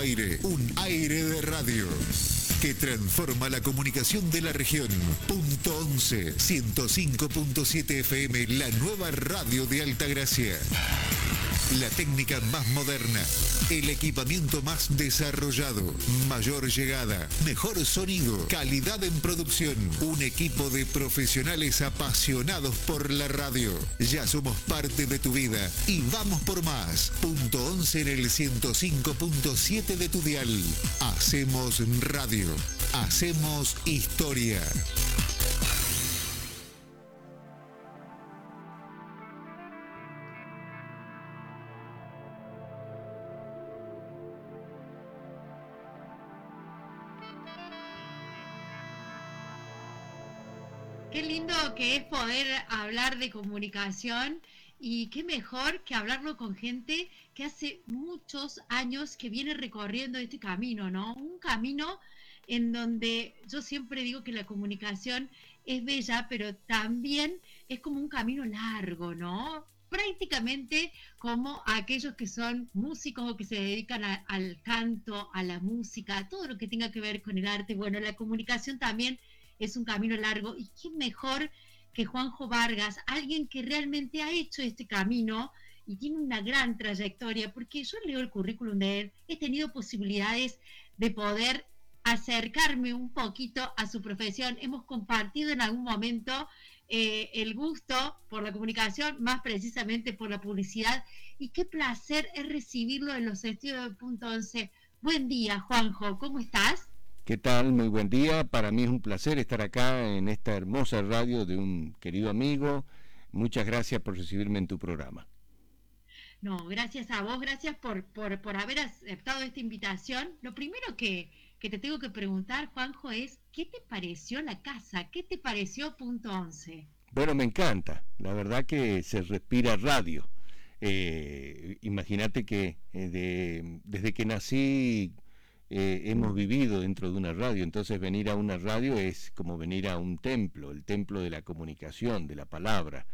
aire, un aire de radio que transforma la comunicación de la región. Punto 11, 105.7 FM, la nueva radio de Altagracia. La técnica más moderna, el equipamiento más desarrollado, mayor llegada, mejor sonido, calidad en producción, un equipo de profesionales apasionados por la radio. Ya somos parte de tu vida y vamos por más. Punto 11 en el 105.7 de tu dial. Hacemos radio, hacemos historia. Lindo que es poder hablar de comunicación y qué mejor que hablarlo con gente que hace muchos años que viene recorriendo este camino, ¿no? Un camino en donde yo siempre digo que la comunicación es bella, pero también es como un camino largo, ¿no? Prácticamente como aquellos que son músicos o que se dedican a- al canto, a la música, todo lo que tenga que ver con el arte. Bueno, la comunicación también es un camino largo y qué mejor que Juanjo Vargas, alguien que realmente ha hecho este camino y tiene una gran trayectoria, porque yo leo el currículum de él, he tenido posibilidades de poder acercarme un poquito a su profesión, hemos compartido en algún momento eh, el gusto por la comunicación, más precisamente por la publicidad, y qué placer es recibirlo en los estudios de Punto 11. Buen día, Juanjo, ¿cómo estás? ¿Qué tal? Muy buen día. Para mí es un placer estar acá en esta hermosa radio de un querido amigo. Muchas gracias por recibirme en tu programa. No, gracias a vos, gracias por, por, por haber aceptado esta invitación. Lo primero que, que te tengo que preguntar, Juanjo, es ¿qué te pareció la casa? ¿Qué te pareció Punto 11? Bueno, me encanta. La verdad que se respira radio. Eh, Imagínate que eh, de- desde que nací eh, hemos vivido dentro de una radio, entonces venir a una radio es como venir a un templo, el templo de la comunicación, de la palabra.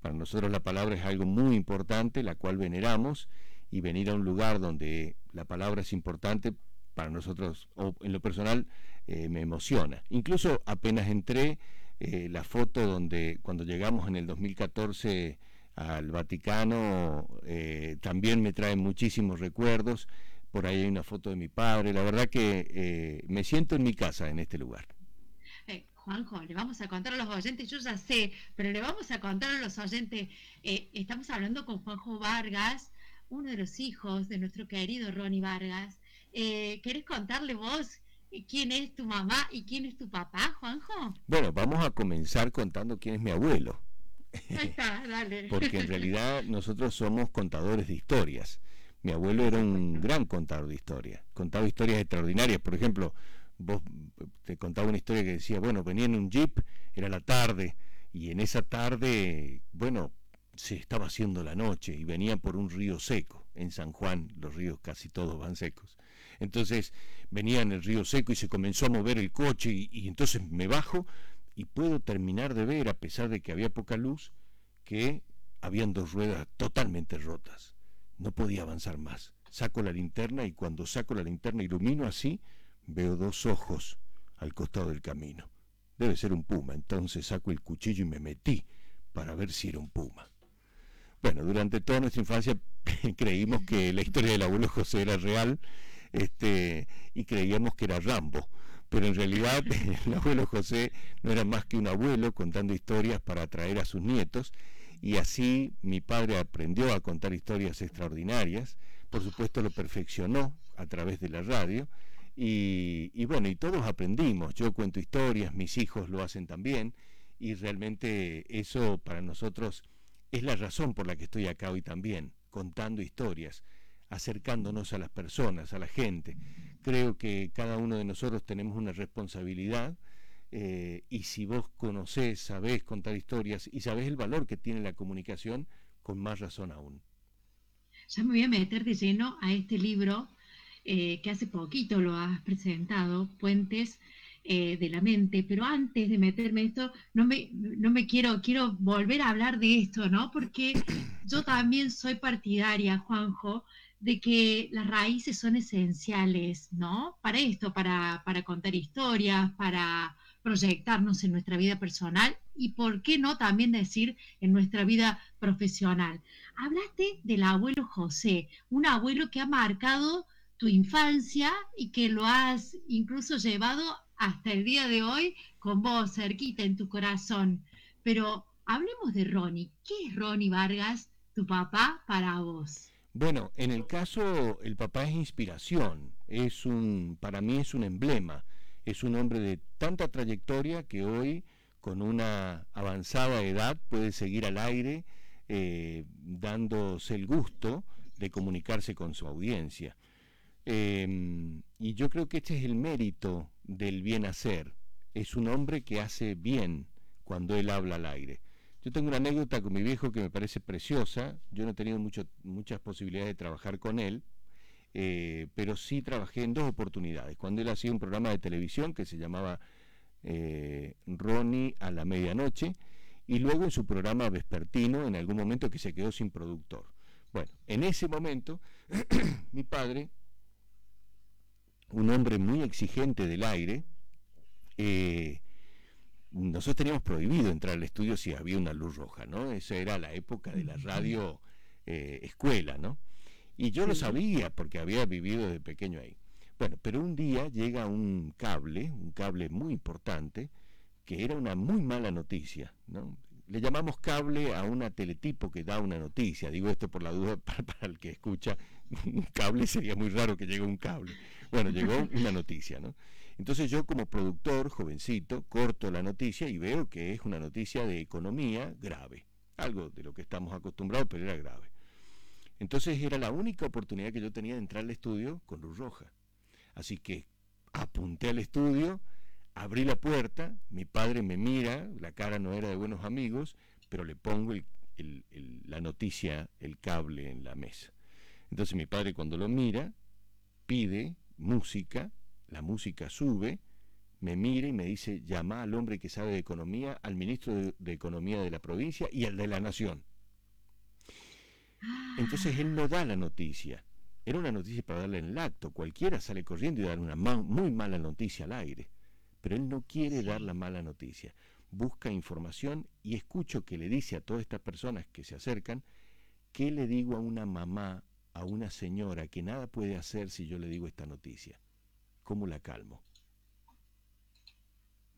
Para nosotros la palabra es algo muy importante, la cual veneramos, y venir a un lugar donde la palabra es importante, para nosotros, o en lo personal, eh, me emociona. Incluso apenas entré, eh, la foto donde cuando llegamos en el 2014 al Vaticano, eh, también me trae muchísimos recuerdos. Por ahí hay una foto de mi padre. La verdad que eh, me siento en mi casa en este lugar. Eh, Juanjo, le vamos a contar a los oyentes, yo ya sé, pero le vamos a contar a los oyentes, eh, estamos hablando con Juanjo Vargas, uno de los hijos de nuestro querido Ronnie Vargas. ¿Querés contarle vos quién es tu mamá y quién es tu papá, Juanjo? Bueno, vamos a comenzar contando quién es mi abuelo. Ahí está, dale. porque en realidad nosotros somos contadores de historias. Mi abuelo era un gran contador de historias, contaba historias extraordinarias. Por ejemplo, vos te contaba una historia que decía, bueno, venía en un jeep, era la tarde, y en esa tarde, bueno, se estaba haciendo la noche y venía por un río seco. En San Juan los ríos casi todos van secos. Entonces venía en el río seco y se comenzó a mover el coche y, y entonces me bajo y puedo terminar de ver, a pesar de que había poca luz, que habían dos ruedas totalmente rotas. No podía avanzar más. Saco la linterna y cuando saco la linterna ilumino así, veo dos ojos al costado del camino. Debe ser un puma, entonces saco el cuchillo y me metí para ver si era un puma. Bueno, durante toda nuestra infancia creímos que la historia del abuelo José era real este, y creíamos que era Rambo pero en realidad el abuelo José no era más que un abuelo contando historias para atraer a sus nietos y así mi padre aprendió a contar historias extraordinarias, por supuesto lo perfeccionó a través de la radio y, bueno, y todos aprendimos, yo cuento historias, mis hijos lo hacen también y realmente eso para nosotros es la razón por la que estoy acá hoy también, contando historias, acercándonos a las personas, a la gente. Creo que cada uno de nosotros tenemos una responsabilidad eh, y si vos conocés, sabés contar historias y sabés el valor que tiene la comunicación, con más razón aún. Ya me voy a meter de lleno a este libro eh, que hace poquito lo has presentado, Puentes eh, de la Mente, pero antes de meterme esto, no me, no me quiero, quiero volver a hablar de esto, ¿no? Porque yo también soy partidaria, Juanjo, de que las raíces son esenciales, ¿no? Para esto, para, para contar historias, para proyectarnos en nuestra vida personal y, ¿por qué no también decir en nuestra vida profesional? Hablaste del abuelo José, un abuelo que ha marcado tu infancia y que lo has incluso llevado hasta el día de hoy con vos cerquita en tu corazón. Pero hablemos de Ronnie. ¿Qué es Ronnie Vargas, tu papá, para vos? Bueno, en el caso, el papá es inspiración, es un, para mí es un emblema, es un hombre de tanta trayectoria que hoy, con una avanzada edad, puede seguir al aire, eh, dándose el gusto de comunicarse con su audiencia. Em, y yo creo que este es el mérito del bien hacer. Es un hombre que hace bien cuando él habla al aire. Yo tengo una anécdota con mi viejo que me parece preciosa. Yo no he tenido muchas posibilidades de trabajar con él, eh, pero sí trabajé en dos oportunidades. Cuando él hacía un programa de televisión que se llamaba eh, Ronnie a la medianoche, y luego en su programa vespertino, en algún momento que se quedó sin productor. Bueno, en ese momento, mi padre un hombre muy exigente del aire, eh, nosotros teníamos prohibido entrar al estudio si había una luz roja, ¿no? Esa era la época de la radio eh, escuela, ¿no? Y yo lo sabía porque había vivido de pequeño ahí. Bueno, pero un día llega un cable, un cable muy importante, que era una muy mala noticia, ¿no? Le llamamos cable a una teletipo que da una noticia. Digo esto por la duda para, para el que escucha. Un cable sería muy raro que llegue un cable. Bueno, llegó una noticia, ¿no? Entonces yo como productor, jovencito, corto la noticia y veo que es una noticia de economía grave. Algo de lo que estamos acostumbrados, pero era grave. Entonces era la única oportunidad que yo tenía de entrar al estudio con luz roja. Así que apunté al estudio, abrí la puerta, mi padre me mira, la cara no era de buenos amigos, pero le pongo la noticia, el cable en la mesa. Entonces mi padre cuando lo mira, pide música, la música sube, me mira y me dice, llama al hombre que sabe de economía, al ministro de, Economía de la provincia y al de la nación. Entonces él no da la noticia. Era una noticia para darle en el acto. Cualquiera sale corriendo y dar una muy mala noticia al aire. Pero él no quiere dar la mala noticia. Busca información y escucho que le dice a todas estas personas que se acercan, ¿qué le digo a una mamá a una señora que nada puede hacer si yo le digo esta noticia? ¿Cómo la calmo?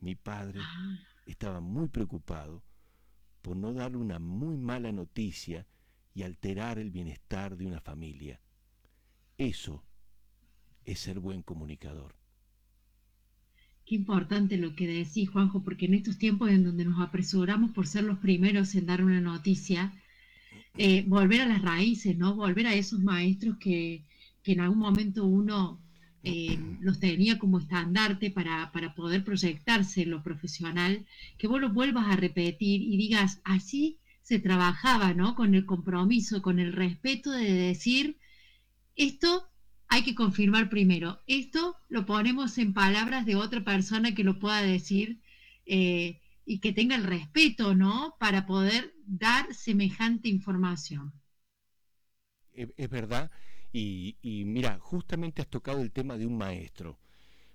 Mi padre ah. estaba muy preocupado por no darle una muy mala noticia y alterar el bienestar de una familia. Eso es ser buen comunicador. Qué importante lo que decís, Juanjo, porque en estos tiempos en donde nos apresuramos por ser los primeros en dar una noticia, eh, volver a las raíces, ¿no? Volver a esos maestros que, en algún momento uno eh, los tenía como estandarte para, para, poder proyectarse en lo profesional, que vos lo vuelvas a repetir y digas, así se trabajaba, ¿no? Con el compromiso, con el respeto de decir, esto hay que confirmar primero, esto lo ponemos en palabras de otra persona que lo pueda decir eh, y que tenga el respeto, ¿no? Para poder dar semejante información. Es, verdad. Y, mira, justamente has tocado el tema de un maestro.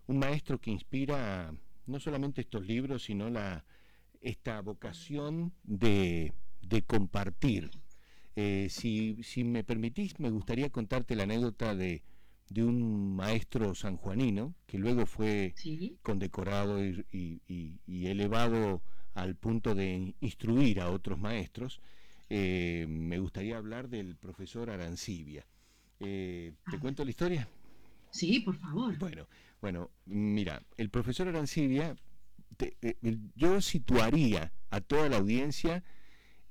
Un maestro que inspira no solamente estos libros, sino la, esta vocación de, compartir. Eh, si, me permitís, me gustaría contarte la anécdota de, un maestro sanjuanino que luego fue condecorado y, elevado al punto de instruir a otros maestros, eh, me gustaría hablar del profesor Arancibia. Eh, ¿Te ah. cuento la historia? Sí, por favor. Bueno, bueno, mira, el profesor Arancibia, yo situaría a toda la audiencia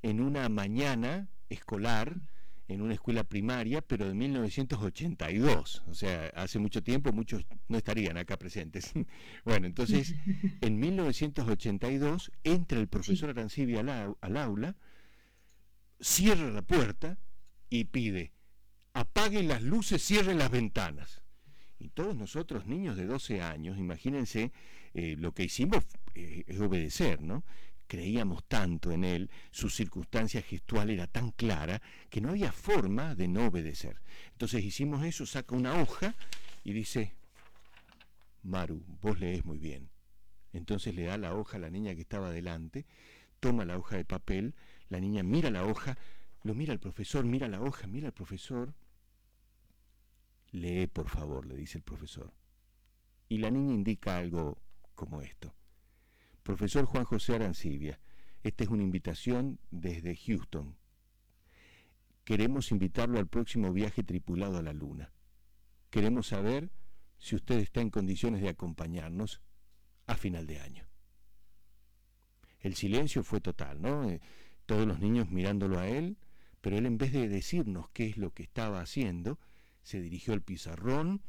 en una mañana escolar en una escuela primaria, pero de 1982, o sea, hace mucho tiempo muchos no estarían acá presentes. bueno, entonces, en 1982 entra el profesor Arancibia al, aula, cierra la puerta y pide, apaguen las luces, cierren las ventanas. Y todos nosotros, niños de 12 años, imagínense, eh, lo que hicimos eh, es obedecer, ¿no? Creíamos tanto en él, su circunstancia gestual era tan clara que no había forma de no obedecer. Entonces hicimos eso, saca una hoja y dice, Maru, vos lees muy bien. Entonces le da la hoja a la niña que estaba delante, toma la hoja de papel, la niña mira la hoja, lo mira el profesor, mira la hoja, mira al profesor. Lee, por favor, le dice el profesor. Y la niña indica algo como esto. Profesor Juan José Arancibia, esta es una invitación desde Houston. Queremos invitarlo al próximo viaje tripulado a la Luna. Queremos saber si usted está en condiciones de acompañarnos a final de año. El silencio fue total, ¿no? Eh, todos los niños mirándolo a él, pero él en vez de decirnos qué es lo que estaba haciendo, se dirigió al pizarrón,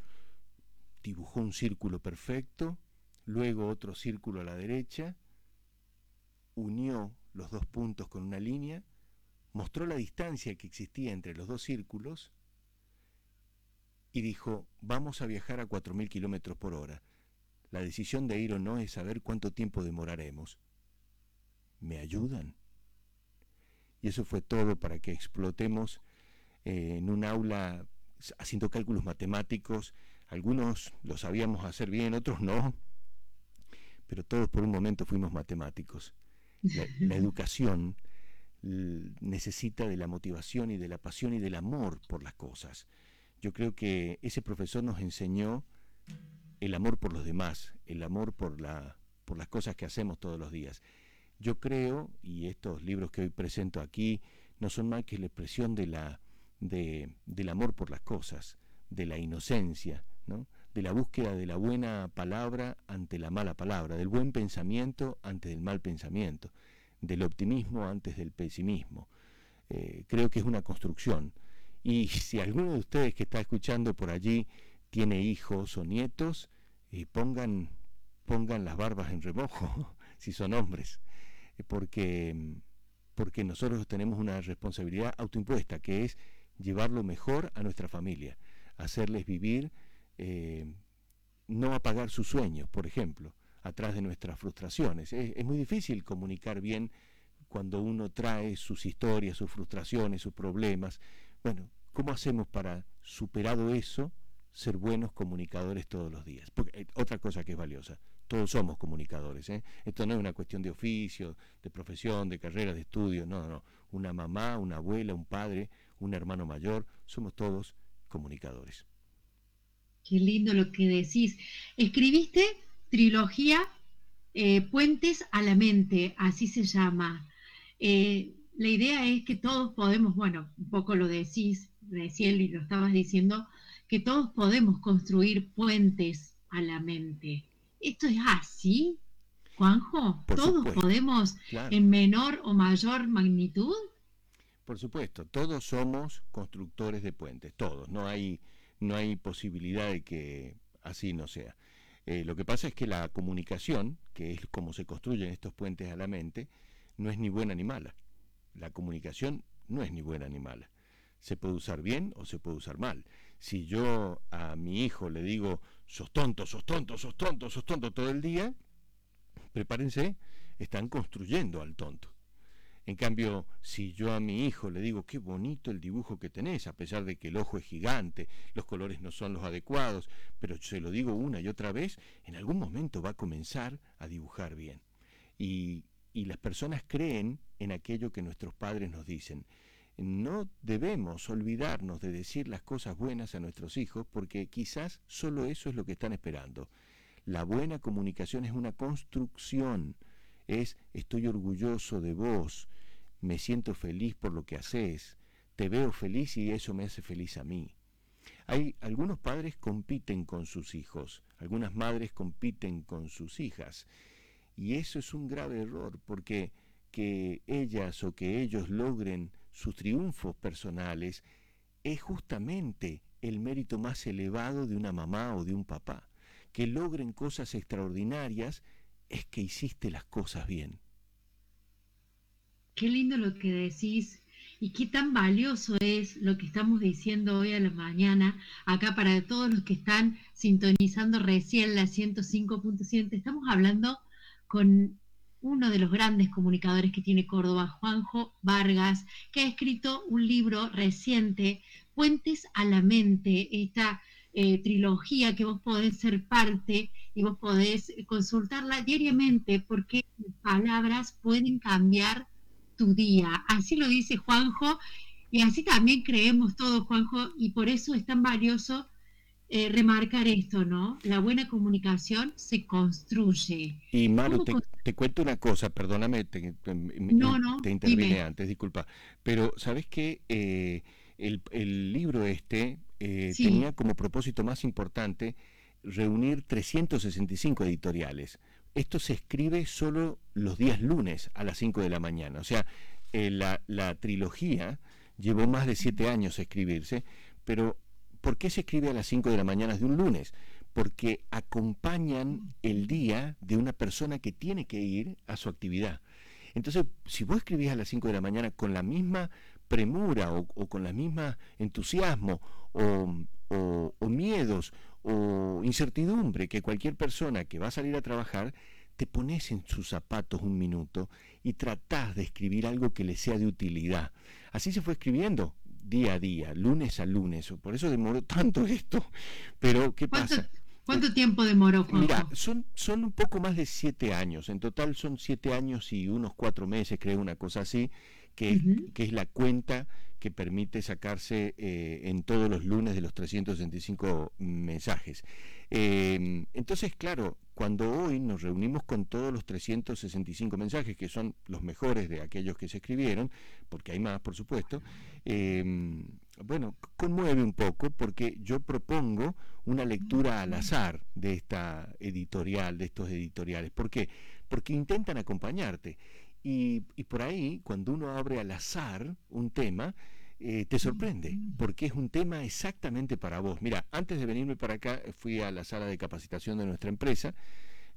dibujó un círculo perfecto, luego otro círculo a la derecha, unió los dos puntos con una línea, mostró la distancia que existía entre los dos círculos y dijo, vamos a viajar a 4.000 kilómetros por hora. La decisión de ir o no es saber cuánto tiempo demoraremos. ¿Me ayudan? Y eso fue todo para que explotemos eh, en un aula haciendo cálculos matemáticos. Algunos lo sabíamos hacer bien, otros no pero todos por un momento fuimos matemáticos. La, educación necesita de la motivación y de la pasión y del amor por las cosas. Yo creo que ese profesor nos enseñó el amor por los demás, el amor por, la, por las cosas que hacemos todos los días. Yo creo, y estos libros que hoy presento aquí no son más que la expresión de la, de, del amor por las cosas, de la inocencia, ¿no? De la búsqueda de la buena palabra ante la mala palabra, del buen pensamiento ante el mal pensamiento, del optimismo antes del pesimismo. Eh, creo que es una construcción. Y si alguno de ustedes que está escuchando por allí tiene hijos o nietos, eh, pongan, pongan las barbas en remojo, si son hombres, eh, porque, porque nosotros tenemos una responsabilidad autoimpuesta, que es llevarlo mejor a nuestra familia, hacerles vivir eh, no apagar sus sueños, por ejemplo, atrás de nuestras frustraciones. Es, muy difícil comunicar bien cuando uno trae sus historias, sus frustraciones, sus problemas. Bueno, ¿cómo hacemos para, superado eso, ser buenos comunicadores todos los días? Porque eh, otra cosa que es valiosa, todos somos comunicadores. ¿eh? Esto no es una cuestión de oficio, de profesión, de carrera, de estudio, no, no. Una mamá, una abuela, un padre, un hermano mayor, somos todos comunicadores. Qué lindo lo que decís. Escribiste trilogía eh, Puentes a la Mente, así se llama. Eh, la idea es que todos podemos, bueno, un poco lo decís recién y lo estabas diciendo, que todos podemos construir puentes a la mente. ¿Esto es así, Juanjo? ¿Todos podemos en menor o mayor magnitud? Por supuesto, todos somos constructores de puentes, todos. No hay no hay posibilidad de que así no sea. Eh, lo que pasa es que la comunicación, que es como se construyen estos puentes a la mente, no es ni buena ni mala. La comunicación no es ni buena ni mala. Se puede usar bien o se puede usar mal. Si yo a mi hijo le digo, sos tonto, sos tonto, sos tonto, sos tonto todo el día, prepárense, están construyendo al tonto. En cambio, si yo a mi hijo le digo, qué bonito el dibujo que tenés, a pesar de que el ojo es gigante, los colores no son los adecuados, pero se lo digo una y otra vez, en algún momento va a comenzar a dibujar bien. Y, y las personas creen en aquello que nuestros padres nos dicen. No debemos olvidarnos de decir las cosas buenas a nuestros hijos porque quizás solo eso es lo que están esperando. La buena comunicación es una construcción, es estoy orgulloso de vos, me siento feliz por lo que haces, te veo feliz y eso me hace feliz a mí. Hay algunos padres compiten con sus hijos, algunas madres compiten con sus hijas, y eso es un grave error porque que ellas o que ellos logren sus triunfos personales es justamente el mérito más elevado de una mamá o de un papá. Que logren cosas extraordinarias es que hiciste las cosas bien. Qué lindo lo que decís y qué tan valioso es lo que estamos diciendo hoy a la mañana, acá para todos los que están sintonizando recién la 105.7. Estamos hablando con uno de los grandes comunicadores que tiene Córdoba, Juanjo Vargas, que ha escrito un libro reciente, Puentes a la Mente, esta eh, trilogía que vos podés ser parte y vos podés consultarla diariamente porque palabras pueden cambiar tu día. Así lo dice Juanjo y así también creemos todos, Juanjo, y por eso es tan valioso eh, remarcar esto, ¿no? La buena comunicación se construye. Y Maru, te, cuento una cosa, perdóname, te, no, no, te intervine antes, disculpa, pero ¿sabes qué? Eh, el, libro este eh, tenía como propósito más importante reunir 365 editoriales. Esto se escribe solo los días lunes a las 5 de la mañana. O sea, la, la, trilogía llevó más de 7 años escribirse, pero ¿Por qué se escribe a las 5 de la mañana de un lunes? Porque acompañan el día de una persona que tiene que ir a su actividad. Entonces, si vos escribís a las 5 de la mañana con la misma premura o, con la misma entusiasmo o, miedos o incertidumbre que cualquier persona que va a salir a trabajar, te pones en sus zapatos un minuto y tratás de escribir algo que le sea de utilidad. Así se fue escribiendo día a día, lunes a lunes. Por eso demoró tanto esto. Pero, ¿qué pasa? ¿Cuánto tiempo demoró, Mira, son, son un poco más de siete años. En total son siete años y unos cuatro meses, creo, una cosa así, que, que es la cuenta que permite sacarse eh, en todos los lunes de los 365 mensajes. Eh, entonces, claro, cuando hoy nos reunimos con todos los 365 mensajes, que son los mejores de aquellos que se escribieron, porque hay más, por supuesto, em, bueno, conmueve un poco porque yo propongo una lectura al azar de esta editorial, de estos editoriales. ¿Por qué? Porque intentan acompañarte. Y, y por ahí, cuando uno abre al azar un tema, eh, te sorprende, porque es un tema exactamente para vos. Mira, antes de venirme para acá, fui a la sala de capacitación de nuestra empresa.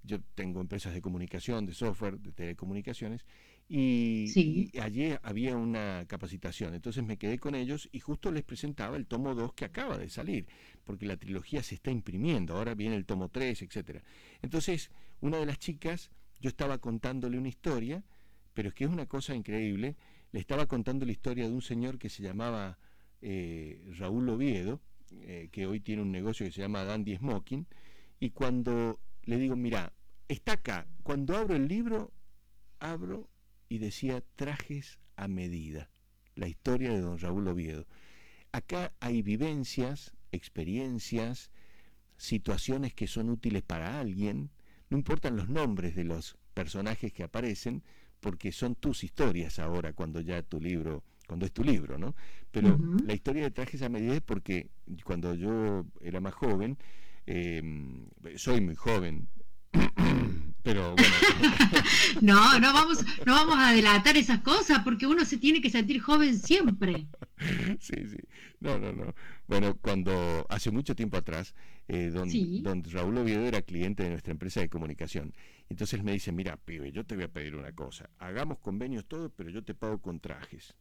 Yo tengo empresas de comunicación, de software, de telecomunicaciones, y, allí había una capacitación. Entonces me quedé con ellos y justo les presentaba el tomo 2 que acaba de salir, porque la trilogía se está imprimiendo, ahora viene el tomo 3, etcétera. Entonces, una de las chicas, yo estaba contándole una historia, pero es que es una cosa increíble le estaba contando la historia de un señor que se llamaba eh, Raúl Oviedo, eh, que hoy tiene un negocio que se llama Dandy Smoking, y cuando le digo, mira, está acá, cuando abro el libro, abro y decía trajes a medida, la historia de don Raúl Oviedo. Acá hay vivencias, experiencias, situaciones que son útiles para alguien, no importan los nombres de los personajes que aparecen, porque son tus historias ahora cuando ya tu libro, cuando es tu libro, ¿no? Pero la historia de trajes a medida es porque cuando yo era más joven, em, soy muy joven, pero bueno. no, no vamos, no vamos a delatar esas cosas porque uno se tiene que sentir joven siempre. sí, sí. No, no, no. Bueno, cuando hace mucho tiempo atrás, eh, don, don, Raúl Oviedo era cliente de nuestra empresa de comunicación. Entonces me dice, mira, pibe, yo te voy a pedir una cosa. Hagamos convenios todos, pero yo te pago con trajes.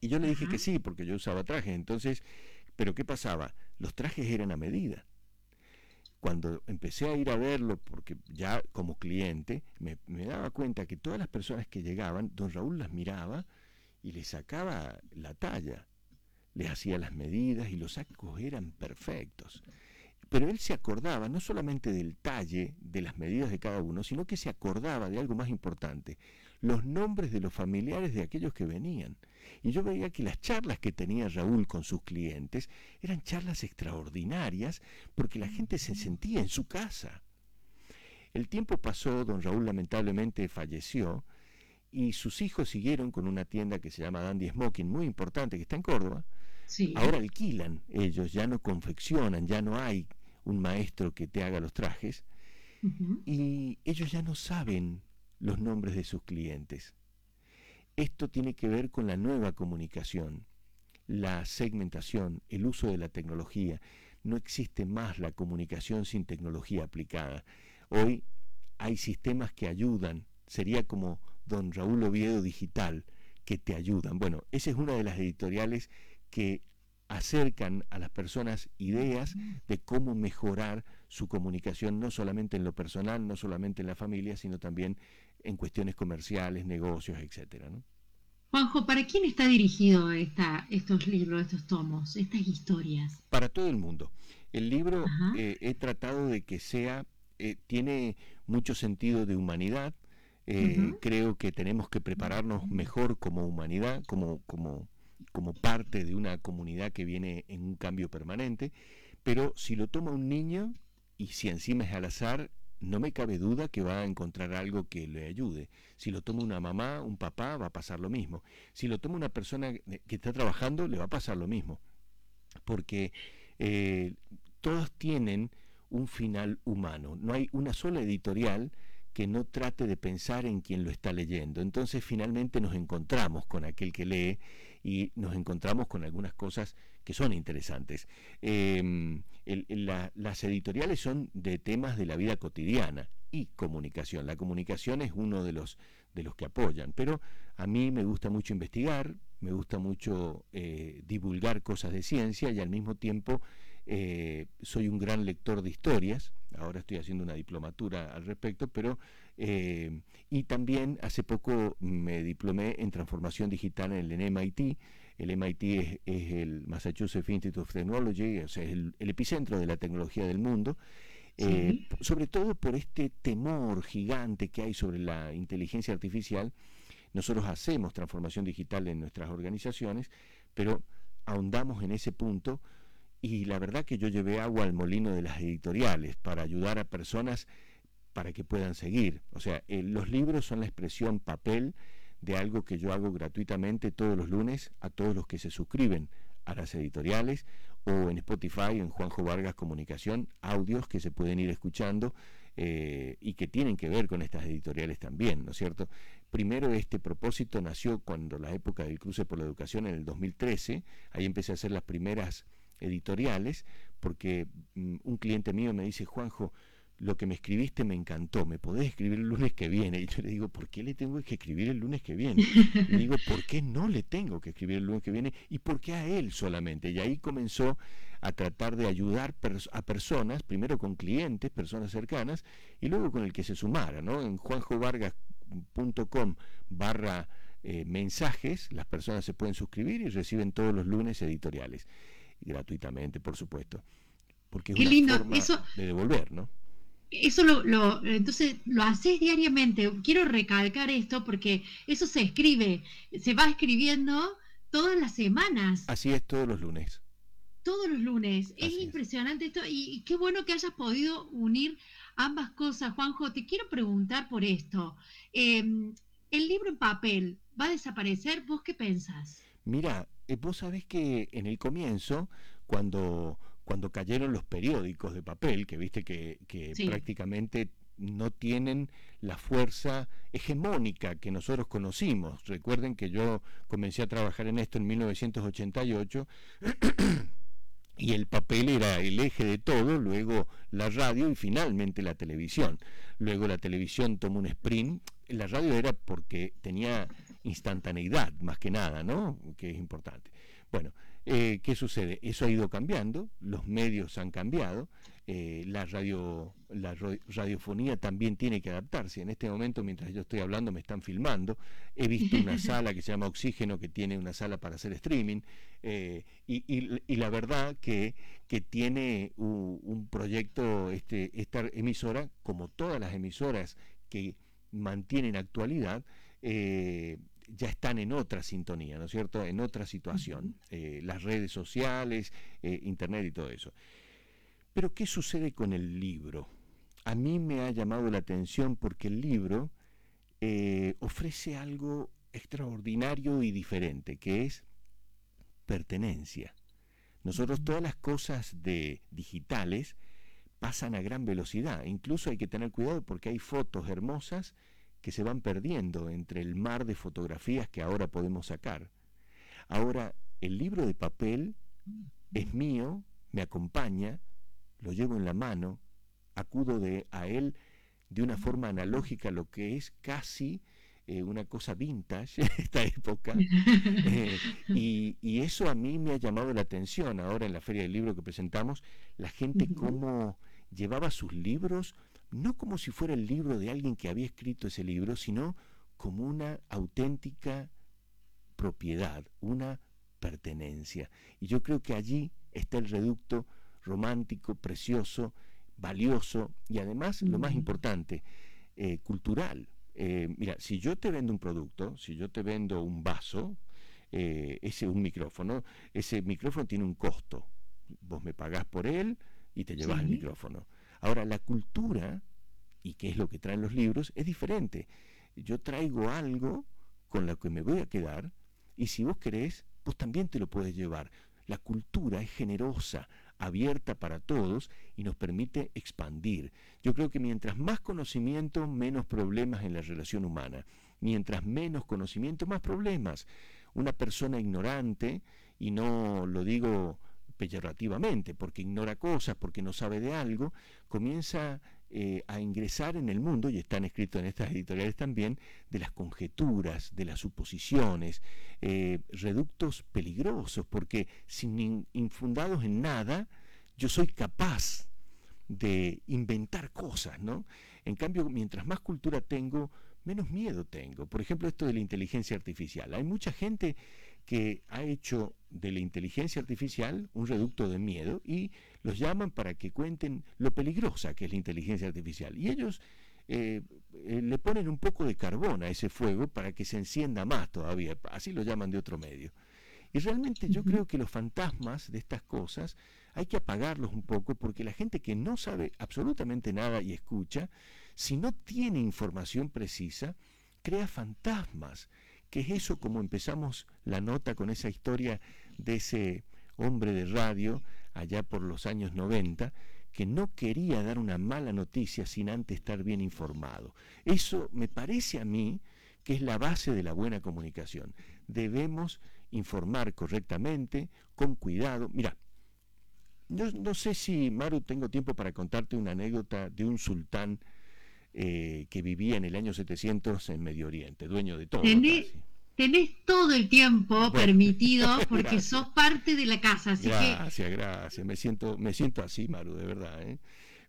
Y yo le dije que sí, porque yo usaba trajes. Entonces, pero ¿qué pasaba? Los trajes eran a medida. Cuando empecé a ir a verlo, porque ya como cliente, me, me daba cuenta que todas las personas que llegaban, don Raúl las miraba y le sacaba la talla, le hacía las medidas y los sacos eran perfectos. Pero él se acordaba no solamente del talle, de las medidas de cada uno, sino que se acordaba de algo más importante, los nombres de los familiares de aquellos que venían. Y yo veía que las charlas que tenía Raúl con sus clientes eran charlas extraordinarias porque la gente se sentía en su casa. El tiempo pasó, don Raúl lamentablemente falleció, y sus hijos siguieron con una tienda que se llama Dandy Smoking, muy importante, que está en Córdoba. Ahora alquilan ellos, ya no confeccionan, ya no hay un maestro que te haga los trajes, y ellos ya no saben los nombres de sus clientes. Esto tiene que ver con la nueva comunicación, la segmentación, el uso de la tecnología. No existe más la comunicación sin tecnología aplicada. Hoy hay sistemas que ayudan, sería como don Raúl Oviedo Digital, que te ayudan. Bueno, esa es una de las editoriales que acercan a las personas ideas de cómo mejorar su comunicación, no solamente en lo personal, no solamente en la familia, sino también en cuestiones comerciales, negocios, etcétera. Juanjo, ¿para quién está dirigido esta, estos libros, estos tomos, estas historias? Para todo el mundo. El libro eh, he tratado de que sea, eh, tiene mucho sentido de humanidad. Eh, creo que tenemos que prepararnos mejor como humanidad, como, como, como parte de una comunidad que viene en un cambio permanente. Pero si lo toma un niño y si encima es al azar, no me cabe duda que va a encontrar algo que le ayude. Si lo toma una mamá, un papá, va a pasar lo mismo. Si lo toma una persona que está trabajando, le va a pasar lo mismo. Porque eh, todos tienen un final humano. No hay una sola editorial que no trate de pensar en quien lo está leyendo. Entonces finalmente nos encontramos con aquel que lee y nos encontramos con algunas cosas que son interesantes. Em, las editoriales son de temas de la vida cotidiana y comunicación. La comunicación es uno de los, de los que apoyan, pero a mí me gusta mucho investigar, me gusta mucho eh, divulgar cosas de ciencia y al mismo tiempo eh, soy un gran lector de historias, ahora estoy haciendo una diplomatura al respecto, pero eh, y también hace poco me diplomé en transformación digital en el MIT, el MIT es, el Massachusetts Institute of Technology, o sea, es el, epicentro de la tecnología del mundo, eh, sobre todo por este temor gigante que hay sobre la inteligencia artificial. Nosotros hacemos transformación digital en nuestras organizaciones, pero ahondamos en ese punto y la verdad que yo llevé agua al molino de las editoriales para ayudar a personas para que puedan seguir. O sea, eh, los libros son la expresión papel de algo que yo hago gratuitamente todos los lunes a todos los que se suscriben a las editoriales o en Spotify, en Juanjo Vargas Comunicación, audios que se pueden ir escuchando eh, y que tienen que ver con estas editoriales también, ¿no es cierto? Primero este propósito nació cuando la época del cruce por la educación en el 2013, ahí empecé a hacer las primeras editoriales, porque mm, un cliente mío me dice, Juanjo, lo que me escribiste me encantó, me podés escribir el lunes que viene. Y yo le digo, ¿por qué le tengo que escribir el lunes que viene? Le digo, ¿por qué no le tengo que escribir el lunes que viene? ¿Y por qué a él solamente? Y ahí comenzó a tratar de ayudar a personas, primero con clientes, personas cercanas, y luego con el que se sumara, ¿no? En juanjovargas.com barra eh, mensajes, las personas se pueden suscribir y reciben todos los lunes editoriales, gratuitamente, por supuesto. Porque es una forma de devolver, ¿no? eso lo, entonces lo haces diariamente. Quiero recalcar esto porque eso se escribe, se va escribiendo todas las semanas. Así es, todos los lunes. Todos los lunes. es impresionante esto y, qué bueno que hayas podido unir ambas cosas. Juanjo, te quiero preguntar por esto. Em, ¿El libro en papel va a desaparecer? ¿Vos qué pensás? Mira, vos sabés que en el comienzo, cuando cuando cayeron los periódicos de papel, que viste que, prácticamente no tienen la fuerza hegemónica que nosotros conocimos. Recuerden que yo comencé a trabajar en esto en 1988 y el papel era el eje de todo, luego la radio y finalmente la televisión. Luego la televisión tomó un sprint, la radio era porque tenía instantaneidad más que nada, ¿no? Que es importante. Bueno, eh, ¿Qué sucede? Eso ha ido cambiando, los medios han cambiado, eh, la, radio, la radiofonía también tiene que adaptarse. En este momento, mientras yo estoy hablando, me están filmando. He visto una sala que se llama Oxígeno, que tiene una sala para hacer streaming, eh, y, la verdad que, que tiene un, proyecto, este, esta emisora, como todas las emisoras que mantienen actualidad, ya están en otra sintonía, ¿no es cierto? En otra situación, eh, las redes sociales, eh, Internet y todo eso. Pero ¿qué sucede con el libro? A mí me ha llamado la atención porque el libro eh, ofrece algo extraordinario y diferente, que es pertenencia. Nosotros todas las cosas de digitales pasan a gran velocidad. Incluso hay que tener cuidado porque hay fotos hermosas que se van perdiendo entre el mar de fotografías que ahora podemos sacar. Ahora, el libro de papel es mío, me acompaña, lo llevo en la mano, acudo de, a él de una forma analógica, lo que es casi eh, una cosa vintage esta época. Eh, y, eso a mí me ha llamado la atención ahora en la Feria del Libro que presentamos, la gente cómo llevaba sus libros, no como si fuera el libro de alguien que había escrito ese libro, sino como una auténtica propiedad, una pertenencia. Y yo creo que allí está el reducto romántico, precioso, valioso y además, lo más importante, eh, cultural. Eh, mira, si yo te vendo un producto, si yo te vendo un vaso, eh, ese es un micrófono, ese micrófono tiene un costo. Vos me pagás por él y te llevas el micrófono. Ahora, la cultura, y qué es lo que traen los libros, es diferente. Yo traigo algo con lo que me voy a quedar, y si vos querés, vos también te lo puedes llevar. La cultura es generosa, abierta para todos y nos permite expandir. Yo creo que mientras más conocimiento, menos problemas en la relación humana. Mientras menos conocimiento, más problemas. Una persona ignorante, y no lo digo peyorativamente, porque ignora cosas, porque no sabe de algo, comienza eh, a ingresar en el mundo, y están escritos en estas editoriales también, de las conjeturas, de las suposiciones, eh, reductos peligrosos, porque sin infundados en nada, yo soy capaz de inventar cosas, ¿no? En cambio, mientras más cultura tengo, menos miedo tengo. Por ejemplo, esto de la inteligencia artificial. Hay mucha gente que ha hecho de la inteligencia artificial un reducto de miedo y los llaman para que cuenten lo peligrosa que es la inteligencia artificial. Y ellos eh, eh, le ponen un poco de carbón a ese fuego para que se encienda más todavía, así lo llaman de otro medio. Y realmente yo creo que los fantasmas de estas cosas hay que apagarlos un poco porque la gente que no sabe absolutamente nada y escucha, si no tiene información precisa, crea fantasmas que es eso como empezamos la nota con esa historia de ese hombre de radio allá por los años 90, que no quería dar una mala noticia sin antes estar bien informado. Eso me parece a mí que es la base de la buena comunicación. Debemos informar correctamente, con cuidado. Mira, no, no sé si, Maru, tengo tiempo para contarte una anécdota de un sultán eh, que vivía en el año 700 en Medio Oriente, dueño de todo. Tenés, todo el tiempo permitido porque sos parte de la casa, así gracias, Gracias, Me siento, me siento así, Maru, de verdad. ¿eh?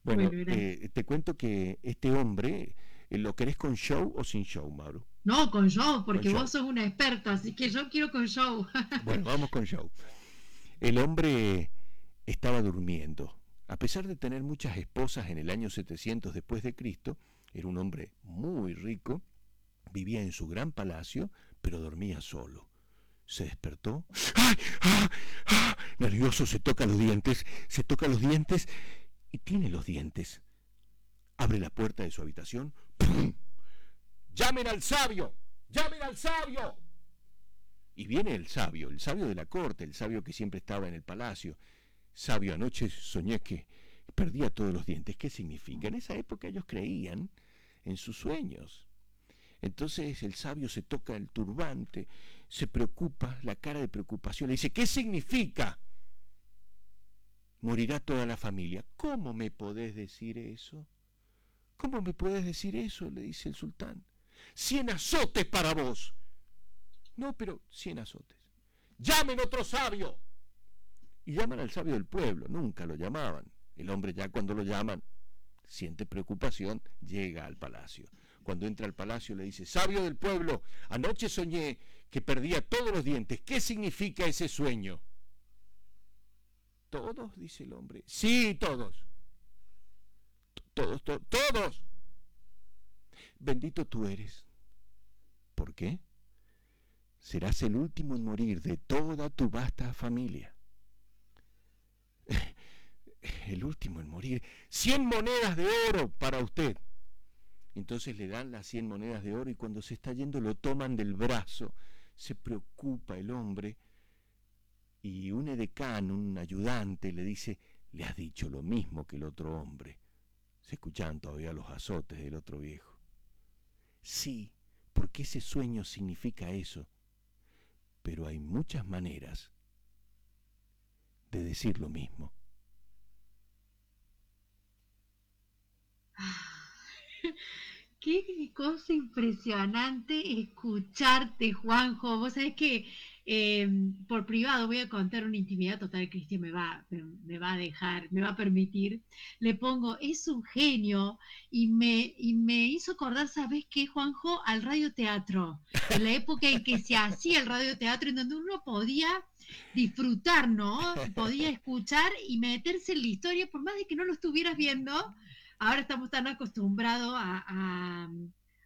Bueno, eh, te cuento que este hombre, ¿lo querés con show o sin show, Maru? No, con show, porque vos sos una experta, así que yo quiero con show. bueno, vamos con show. El hombre estaba durmiendo. A pesar de tener muchas esposas en el año 700 después de Cristo, era un hombre muy rico, vivía en su gran palacio, pero dormía solo. Se despertó. ¡Ay! ¡Ah! ¡Ah! Nervioso se toca los dientes, se toca los dientes y tiene los dientes. Abre la puerta de su habitación. ¡Pum! ¡Llamen al sabio! ¡Llamen al sabio! Y viene el sabio, el sabio de la corte, el sabio que siempre estaba en el palacio. Sabio, anoche soñé que perdía todos los dientes. ¿Qué significa? En esa época ellos creían en sus sueños. Entonces el sabio se toca el turbante, se preocupa, la cara de preocupación, le dice, ¿qué significa? Morirá toda la familia. ¿Cómo me podés decir eso? ¿Cómo me podés decir eso? le dice el sultán. Cien azotes para vos. No, pero cien azotes. Llamen otro sabio. Y llaman al sabio del pueblo, nunca lo llamaban. El hombre ya cuando lo llaman siente preocupación, llega al palacio. Cuando entra al palacio le dice, sabio del pueblo, anoche soñé que perdía todos los dientes. ¿Qué significa ese sueño? ¿Todos? dice el hombre. Sí, todos. Todos, todos. Bendito tú eres. ¿Por qué? Serás el último en morir de toda tu vasta familia el último en morir, 100 monedas de oro para usted. Entonces le dan las 100 monedas de oro y cuando se está yendo lo toman del brazo, se preocupa el hombre y un edecán, un ayudante, le dice, le has dicho lo mismo que el otro hombre. Se escuchan todavía los azotes del otro viejo. Sí, porque ese sueño significa eso. Pero hay muchas maneras de decir lo mismo. Qué cosa impresionante escucharte, Juanjo. Vos sabés que em, por privado voy a contar una intimidad total, Cristian me va, me va a dejar, me va a permitir. Le pongo, es un genio y me, y me hizo acordar, ¿sabés qué, Juanjo? Al radioteatro. En la época en que se hacía el radioteatro, en donde uno podía disfrutar, ¿no? Podía escuchar y meterse en la historia, por más de que no lo estuvieras viendo ahora estamos tan acostumbrados a,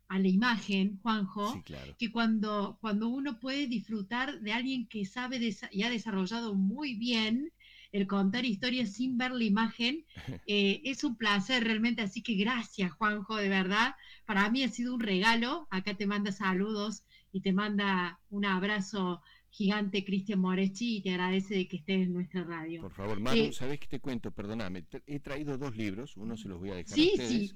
la imagen, Juanjo, que cuando, cuando uno puede disfrutar de alguien que sabe y ha desarrollado muy bien el contar historias sin ver la imagen, eh, es un placer realmente. Así que gracias, Juanjo, de verdad. Para mí ha sido un regalo. Acá te manda saludos y te manda un abrazo gigante Cristian Morechi y te agradece de que estés en nuestra radio. Por favor, Maru, eh, ¿sabés qué te cuento? Perdóname, he traído dos libros, uno se los voy a dejar a ustedes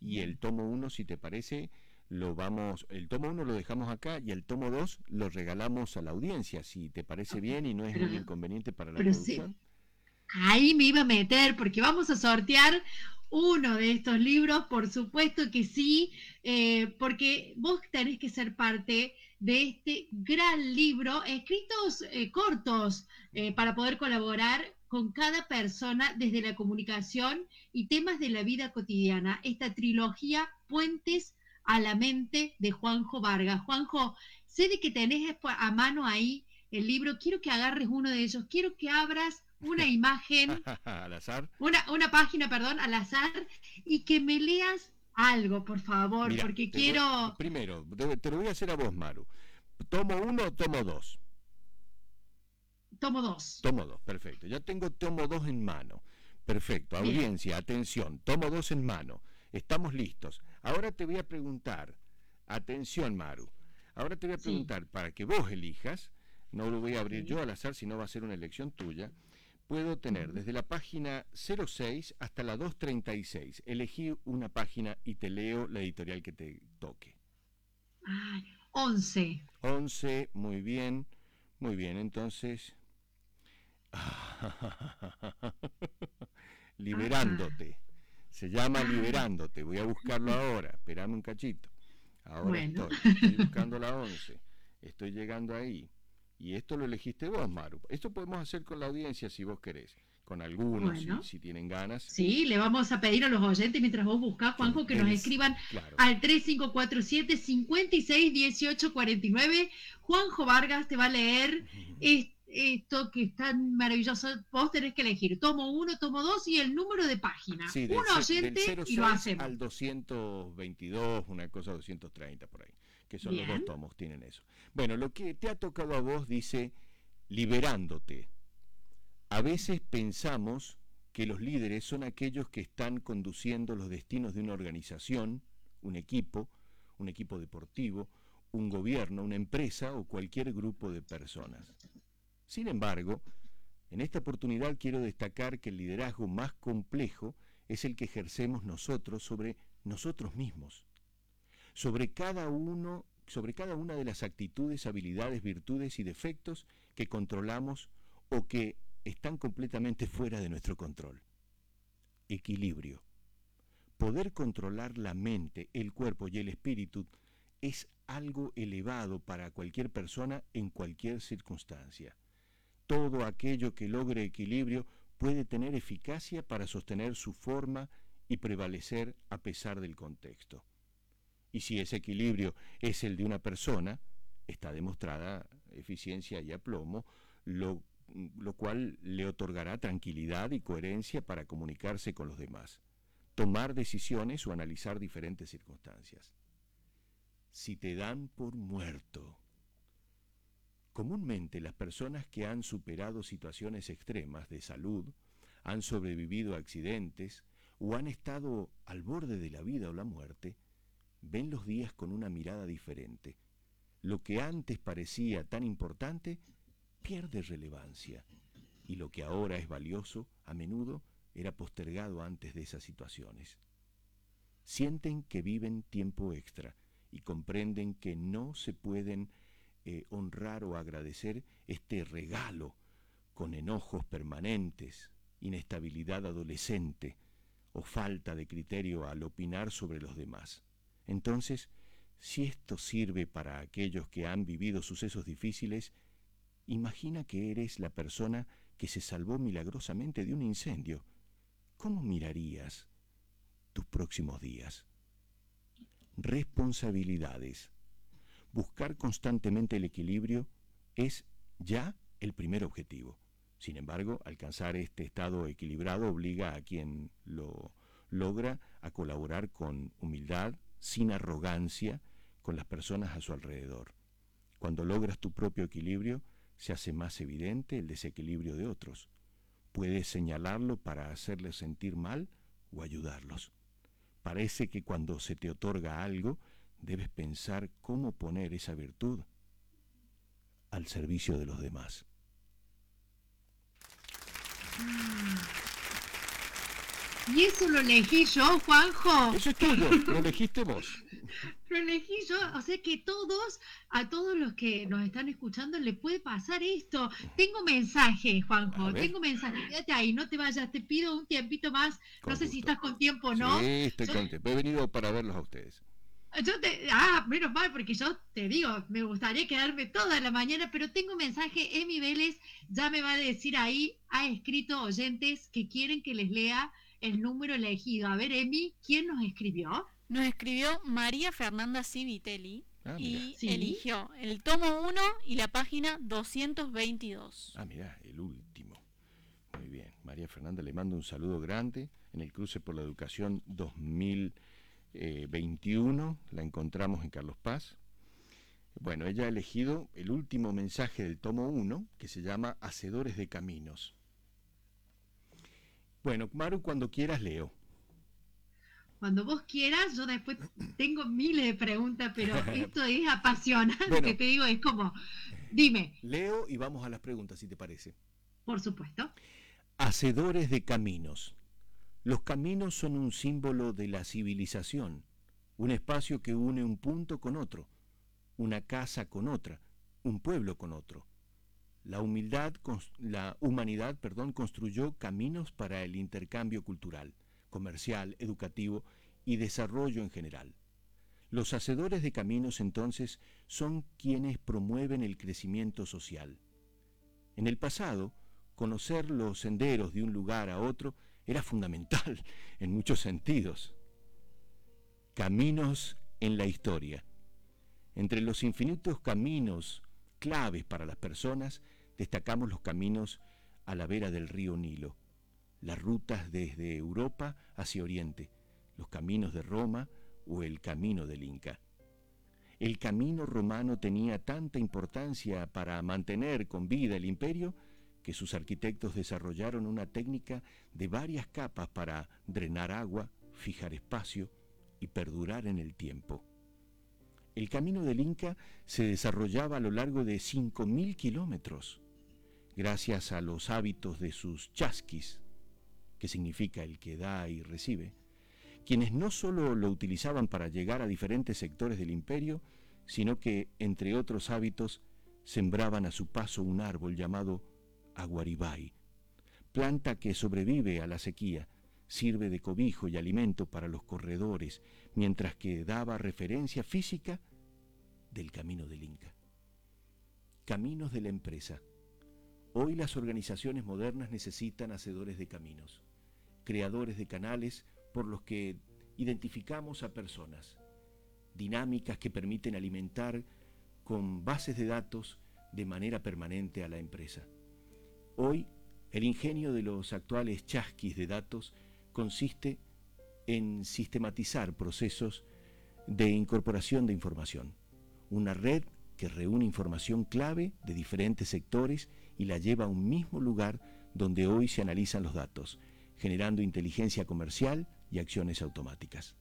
y el tomo uno, si te parece, lo vamos, el tomo uno lo dejamos acá y el tomo dos lo regalamos a la audiencia, si te parece bien y no es un inconveniente para la producción. Ahí me iba a meter porque vamos a sortear uno de estos libros, por supuesto que sí, eh, porque vos tenés que ser parte de este gran libro, escritos eh, cortos eh, para poder colaborar con cada persona desde la comunicación y temas de la vida cotidiana. Esta trilogía Puentes a la mente de Juanjo Vargas. Juanjo, sé de que tenés a mano ahí el libro, quiero que agarres uno de ellos, quiero que abras una imagen, al azar, una, una página, perdón, al azar, y que me leas algo, por favor, porque quiero... primero, te lo voy a hacer a vos, Maru. ¿Tomo uno o tomo dos? Tomo dos. Tomo dos, perfecto. Ya tengo tomo dos en mano. Perfecto. Audiencia, atención. Tomo dos en mano. Estamos listos. Ahora te voy a preguntar, atención, Maru. Ahora te voy a preguntar para que vos elijas, no lo voy a abrir yo al azar, sino va a ser una elección tuya puedo tener desde la página 06 hasta la 236. Elegí una página y te leo la editorial que te toque. Ah, 11. 11, muy bien. Muy bien, entonces... liberándote. Se llama Liberándote. Voy a buscarlo ahora. Esperame un cachito. Ahora estoy. Estoy buscando la 11. Estoy llegando ahí. Y esto lo elegiste vos, Maru. Esto podemos hacer con la audiencia si vos querés, con algunos, si, tienen ganas. Sí, le vamos a pedir a los oyentes, mientras vos buscás, Juanjo, que nos escriban al 3547 561849 Juanjo Vargas te va a leer esto que es tan maravilloso. Vos tenés que elegir, tomo uno, tomo dos y el número de página. Sí, Un oyente y lo hacemos. Al 222, una cosa 230 por ahí que son los dos tomos, tienen eso. Bueno, lo que te ha tocado a vos dice liberándote. A veces pensamos que los líderes son aquellos que están conduciendo los destinos de una organización, un equipo, un equipo deportivo, un gobierno, una empresa o cualquier grupo de personas. Sin embargo, en esta oportunidad quiero destacar que el liderazgo más complejo es el que ejercemos nosotros sobre nosotros mismos sobre cada uno, sobre cada una de las actitudes, habilidades, virtudes y defectos que controlamos o que están completamente fuera de nuestro control. Equilibrio. Poder controlar la mente, el cuerpo y el espíritu es algo elevado para cualquier persona en cualquier circunstancia. Todo aquello que logre equilibrio puede tener eficacia para sostener su forma y prevalecer a pesar del contexto. Y si ese equilibrio es el de una persona, está demostrada eficiencia y aplomo, lo, lo cual le otorgará tranquilidad y coherencia para comunicarse con los demás, tomar decisiones o analizar diferentes circunstancias. Si te dan por muerto, Comúnmente las personas que han superado situaciones extremas de salud, han sobrevivido a accidentes o han estado al borde de la vida o la muerte, ven los días con una mirada diferente. Lo que antes parecía tan importante pierde relevancia y lo que ahora es valioso a menudo era postergado antes de esas situaciones. Sienten que viven tiempo extra y comprenden que no se pueden eh, honrar o agradecer este regalo con enojos permanentes, inestabilidad adolescente o falta de criterio al opinar sobre los demás Entonces, si esto sirve para aquellos que han vivido sucesos difíciles, imagina que eres la persona que se salvó milagrosamente de un incendio. ¿Cómo mirarías tus próximos días? Responsabilidades. Buscar constantemente el equilibrio es ya el primer objetivo. Sin embargo, alcanzar este estado equilibrado obliga a quien lo logra a colaborar con humildad, sin arrogancia, con las personas a su alrededor. Cuando logras tu propio equilibrio, se hace más evidente el desequilibrio de otros. Puedes señalarlo para hacerles sentir mal o ayudarlos. Parece que cuando se te otorga algo, debes pensar cómo poner esa virtud al servicio de los demás. Y eso lo elegí yo, Juanjo. Eso es tuyo, lo elegiste vos. Lo elegí yo, o sea que todos, a todos los que nos están escuchando, le puede pasar esto. Tengo mensaje, Juanjo, tengo mensaje. Quédate ahí, no te vayas, te pido un tiempito más. no sé si estás con tiempo o no. Sí, estoy con tiempo. He venido para verlos a ustedes. Yo te, ah, menos mal, porque yo te digo, me gustaría quedarme toda la mañana, pero tengo mensaje, Emi Vélez ya me va a decir ahí, ha escrito oyentes que quieren que les lea el número elegido. A ver, Emi, ¿quién nos escribió? Nos escribió María Fernanda Civitelli ah, y eligió el tomo 1 y la página 222. Ah, mira, el último. Muy bien. María Fernanda le mando un saludo grande en el cruce por la educación 2021. La encontramos en Carlos Paz. Bueno, ella ha elegido el último mensaje del tomo 1, que se llama Hacedores de Caminos. Bueno, Maru, cuando quieras leo. Cuando vos quieras, yo después tengo miles de preguntas, pero esto es apasionante, que te digo, es como, dime. Leo y vamos a las preguntas, si te parece. Por supuesto. Hacedores de caminos. Los caminos son un símbolo de la civilización, un espacio que une un punto con otro, una casa con otra, un pueblo con otro. La, humildad, la humanidad perdón, construyó caminos para el intercambio cultural, comercial, educativo y desarrollo en general. Los hacedores de caminos entonces son quienes promueven el crecimiento social. En el pasado, conocer los senderos de un lugar a otro era fundamental en muchos sentidos. Caminos en la historia. Entre los infinitos caminos claves para las personas destacamos los caminos a la vera del río Nilo, las rutas desde Europa hacia Oriente, los caminos de Roma o el camino del Inca. El camino romano tenía tanta importancia para mantener con vida el imperio que sus arquitectos desarrollaron una técnica de varias capas para drenar agua, fijar espacio y perdurar en el tiempo. El camino del Inca se desarrollaba a lo largo de 5.000 kilómetros gracias a los hábitos de sus chasquis, que significa el que da y recibe, quienes no solo lo utilizaban para llegar a diferentes sectores del imperio, sino que, entre otros hábitos, sembraban a su paso un árbol llamado aguaribay, planta que sobrevive a la sequía, sirve de cobijo y alimento para los corredores, mientras que daba referencia física del camino del Inca. Caminos de la empresa Hoy las organizaciones modernas necesitan hacedores de caminos, creadores de canales por los que identificamos a personas, dinámicas que permiten alimentar con bases de datos de manera permanente a la empresa. Hoy, el ingenio de los actuales chasquis de datos consiste en sistematizar procesos de incorporación de información, una red que reúne información clave de diferentes sectores y la lleva a un mismo lugar donde hoy se analizan los datos, generando inteligencia comercial y acciones automáticas.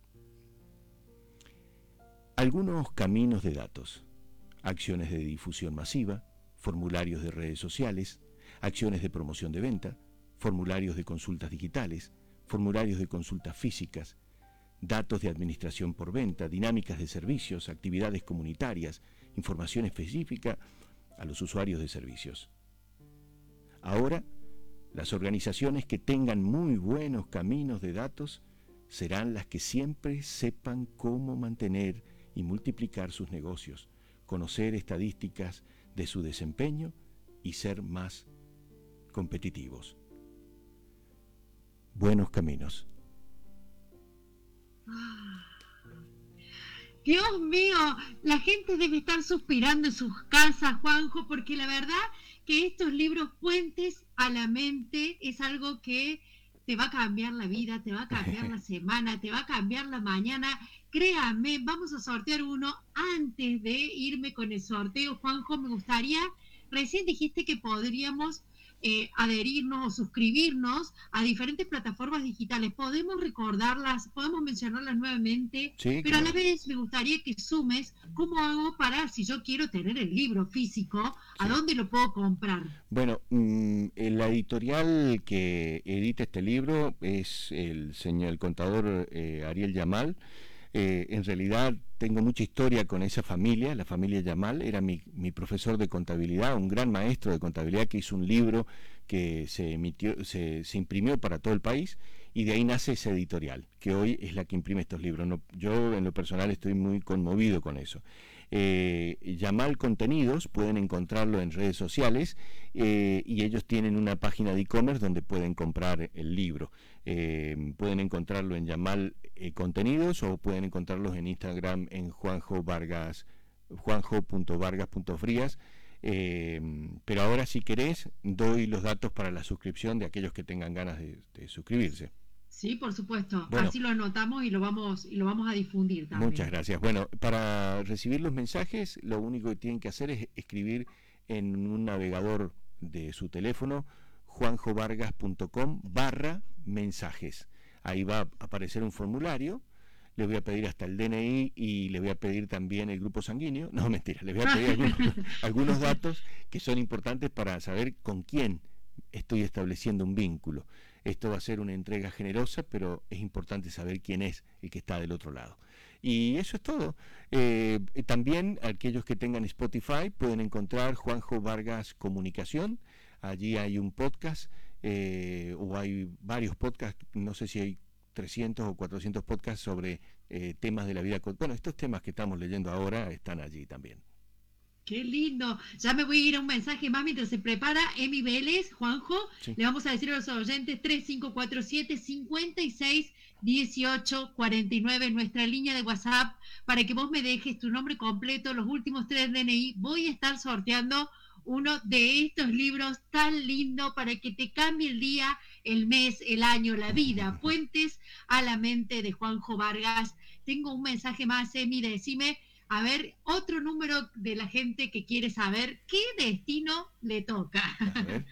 Algunos caminos de datos, acciones de difusión masiva, formularios de redes sociales, acciones de promoción de venta, formularios de consultas digitales, formularios de consultas físicas, datos de administración por venta, dinámicas de servicios, actividades comunitarias, información específica a los usuarios de servicios. Ahora, las organizaciones que tengan muy buenos caminos de datos serán las que siempre sepan cómo mantener y multiplicar sus negocios, conocer estadísticas de su desempeño y ser más competitivos. Buenos caminos. Dios mío, la gente debe estar suspirando en sus casas, Juanjo, porque la verdad que estos libros puentes a la mente es algo que te va a cambiar la vida, te va a cambiar la semana, te va a cambiar la mañana. Créame, vamos a sortear uno antes de irme con el sorteo. Juanjo, me gustaría, recién dijiste que podríamos eh, adherirnos o suscribirnos a diferentes plataformas digitales. Podemos recordarlas, podemos mencionarlas nuevamente, pero a la vez me gustaría que sumes cómo hago para, si yo quiero tener el libro físico, ¿a dónde lo puedo comprar? Bueno, mm, la editorial que edita este libro es el señor el contador eh, Ariel Yamal. Eh, en realidad tengo mucha historia con esa familia, la familia Yamal, era mi, profesor de contabilidad, un gran maestro de contabilidad que hizo un libro que se emitió, se, imprimió para todo el país y de ahí nace esa editorial, que hoy es la que imprime estos libros. yo en lo personal estoy muy conmovido con eso. Eh, Yamal Contenidos, pueden encontrarlo en redes sociales eh, y ellos tienen una página de e-commerce donde pueden comprar el libro. Eh, pueden encontrarlo en Yamal Contenidos o pueden encontrarlos en Instagram en Juanjo Vargas, juanjo.vargas.frías. Eh, pero ahora si querés, doy los datos para la suscripción de aquellos que tengan ganas de, suscribirse. Sí, por supuesto. Así lo anotamos y lo vamos y lo vamos a difundir también. Muchas gracias. Bueno, para recibir los mensajes, lo único que tienen que hacer es escribir en un navegador de su teléfono juanjovargas.com barra mensajes. Ahí va a aparecer un formulario, le voy a pedir hasta el DNI y le voy a pedir también el grupo sanguíneo. No, mentira, le voy a pedir algunos, datos que son importantes para saber con quién estoy estableciendo un vínculo. Esto va a ser una entrega generosa, pero es importante saber quién es el que está del otro lado. Y eso es todo. Eh, también aquellos que tengan Spotify pueden encontrar Juanjo Vargas Comunicación. Allí hay un podcast eh, o hay varios podcasts, no sé si hay 300 o 400 podcasts sobre eh, temas de la vida. Bueno, estos temas que estamos leyendo ahora están allí también. Qué lindo. Ya me voy a ir a un mensaje más mientras se prepara Emi Vélez, Juanjo. Le vamos a decir a los oyentes 3547 56 18 49, nuestra línea de WhatsApp, para que vos me dejes tu nombre completo, los últimos tres DNI. Voy a estar sorteando uno de estos libros tan lindo para que te cambie el día, el mes, el año, la vida. Puentes a la mente de Juanjo Vargas. Tengo un mensaje más, Emi, decime, a ver, otro número de la gente que quiere saber qué destino le toca.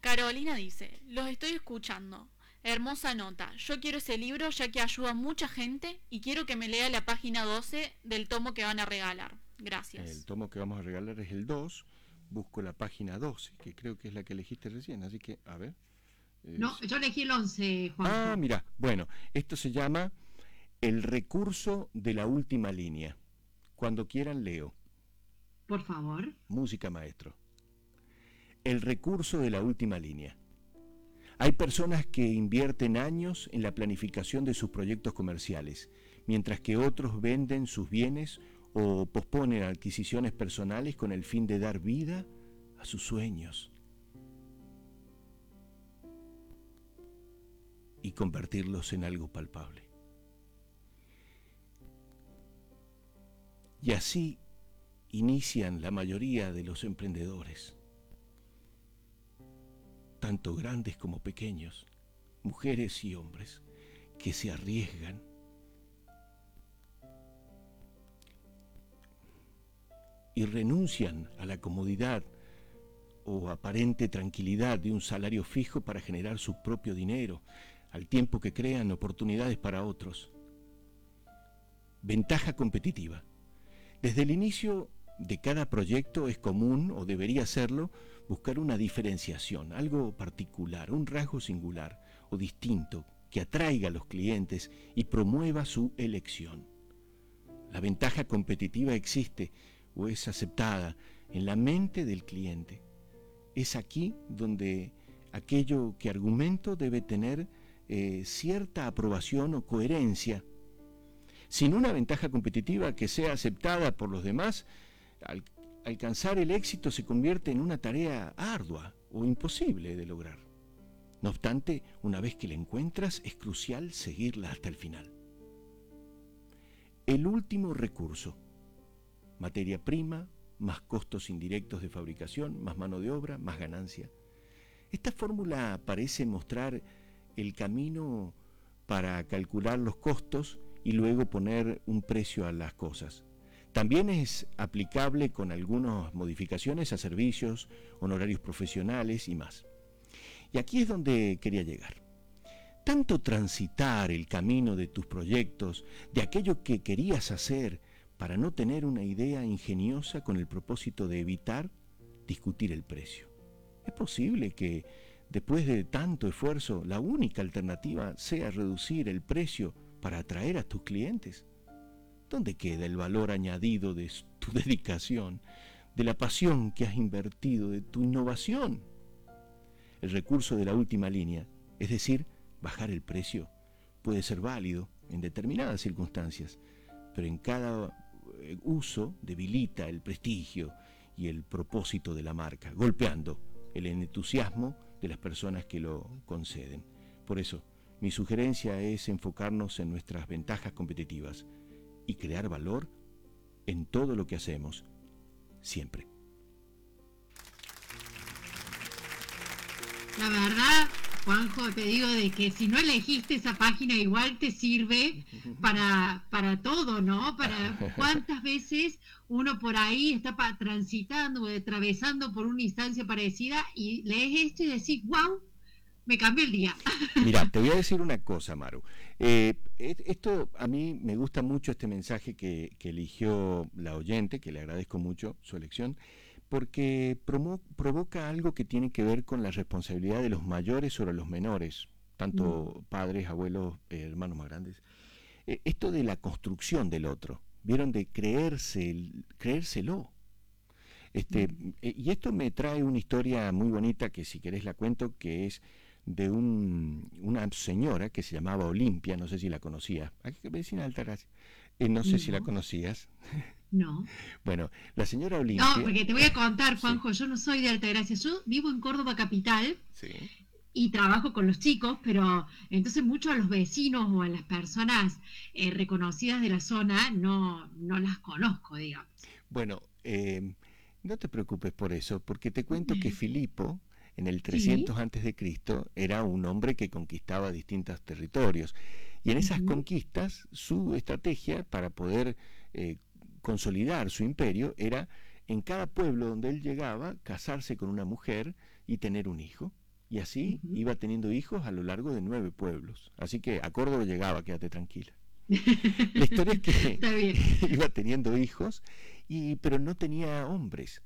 Carolina dice, los estoy escuchando. Hermosa nota. Yo quiero ese libro ya que ayuda a mucha gente y quiero que me lea la página 12 del tomo que van a regalar. Gracias. El tomo que vamos a regalar es el 2 busco la página 12, que creo que es la que elegiste recién, así que, a ver. No, yo elegí el 11, Juan. Ah, mira, bueno, esto se llama El recurso de la última línea. Cuando quieran leo. Por favor. Música, maestro. El recurso de la última línea. Hay personas que invierten años en la planificación de sus proyectos comerciales, mientras que otros venden sus bienes o posponen adquisiciones personales con el fin de dar vida a sus sueños y convertirlos en algo palpable. Y así inician la mayoría de los emprendedores, tanto grandes como pequeños, mujeres y hombres, que se arriesgan y renuncian a la comodidad o aparente tranquilidad de un salario fijo para generar su propio dinero, al tiempo que crean oportunidades para otros. Ventaja competitiva. Desde el inicio de cada proyecto es común, o debería serlo, buscar una diferenciación, algo particular, un rasgo singular o distinto que atraiga a los clientes y promueva su elección. La ventaja competitiva existe o es aceptada en la mente del cliente. Es aquí donde aquello que argumento debe tener eh, cierta aprobación o coherencia. Sin una ventaja competitiva que sea aceptada por los demás, alcanzar el éxito se convierte en una tarea ardua o imposible de lograr. No obstante, una vez que la encuentras, es crucial seguirla hasta el final. El último recurso, materia prima, más costos indirectos de fabricación, más mano de obra, más ganancia. Esta fórmula parece mostrar el camino para calcular los costos y luego poner un precio a las cosas. También es aplicable con algunas modificaciones a servicios, honorarios profesionales y más. Y aquí es donde quería llegar. Tanto transitar el camino de tus proyectos, de aquello que querías hacer, para no tener una idea ingeniosa con el propósito de evitar discutir el precio. Es posible que después de tanto esfuerzo la única alternativa sea reducir el precio para atraer a tus clientes. ¿Dónde queda el valor añadido de tu dedicación, de la pasión que has invertido, de tu innovación? El recurso de la última línea, es decir, bajar el precio, puede ser válido en determinadas circunstancias, pero en cada eh, uso debilita el prestigio y el propósito de la marca, golpeando el entusiasmo de las personas que lo conceden. Por eso, mi sugerencia es enfocarnos en nuestras ventajas competitivas, y crear valor en todo lo que hacemos, siempre. La verdad, Juanjo, te digo de que si no elegiste esa página, igual te sirve para, para todo, ¿no? Para cuántas veces uno por ahí está transitando o atravesando por una instancia parecida y lees esto y decís, wow, me cambió el día. Mira, te voy a decir una cosa, Maru. Eh, esto a mí me gusta mucho este mensaje que, eligió la oyente, que le agradezco mucho su elección, porque provoca algo que tiene que ver con la responsabilidad de los mayores sobre los menores, tanto mm. padres, abuelos, eh, hermanos más grandes. Eh, esto de la construcción del otro, vieron de creerse, creérselo. Este, mm. y esto me trae una historia muy bonita que si querés la cuento, que es de un, una señora que se llamaba Olimpia, no sé si la conocías, aquí vecina de Altagracia, eh, no sé si la conocías. No. bueno, la señora Olimpia... No, porque te voy a contar, Juanjo, yo no soy de Altagracia, yo vivo en Córdoba Capital. Y trabajo con los chicos, pero entonces muchos a los vecinos o a las personas eh, reconocidas de la zona no, no las conozco, digamos. Bueno, eh, no te preocupes por eso, porque te cuento que Filipo, en el 300 antes de Cristo era un hombre que conquistaba distintos territorios. Y en esas conquistas su estrategia para poder eh, consolidar su imperio era en cada pueblo donde él llegaba casarse con una mujer y tener un hijo. Y así iba teniendo hijos a lo largo de nueve pueblos. Así que a Córdoba llegaba quédate tranquila. La historia es que iba teniendo hijos y pero no tenía hombres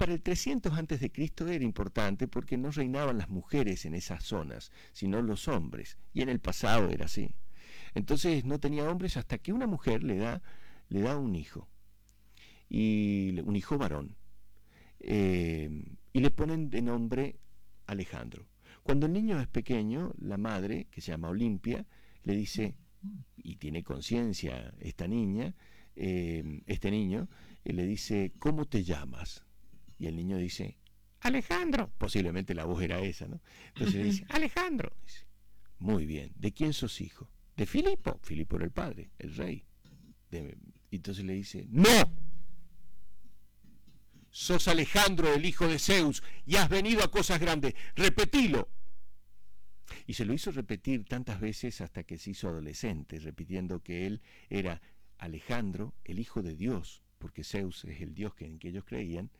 para el 300 antes de Cristo era importante porque no reinaban las mujeres en esas zonas, sino los hombres, y en el pasado era así. Entonces no tenía hombres hasta que una mujer le da, le da un hijo, y un hijo varón, eh, y le ponen de nombre Alejandro. Cuando el niño es pequeño, la madre, que se llama Olimpia, le dice, y tiene conciencia esta niña, eh, este niño, le dice, ¿cómo te llamas? Y el niño dice, Alejandro. Posiblemente la voz era esa, ¿no? Entonces le dice, Alejandro. Dice, Muy bien, ¿de quién sos hijo? De Filipo. Filipo era el padre, el rey. Y entonces le dice, no. Sos Alejandro, el hijo de Zeus, y has venido a cosas grandes. Repetilo. Y se lo hizo repetir tantas veces hasta que se hizo adolescente, repitiendo que él era Alejandro, el hijo de Dios, porque Zeus es el Dios en que ellos creían,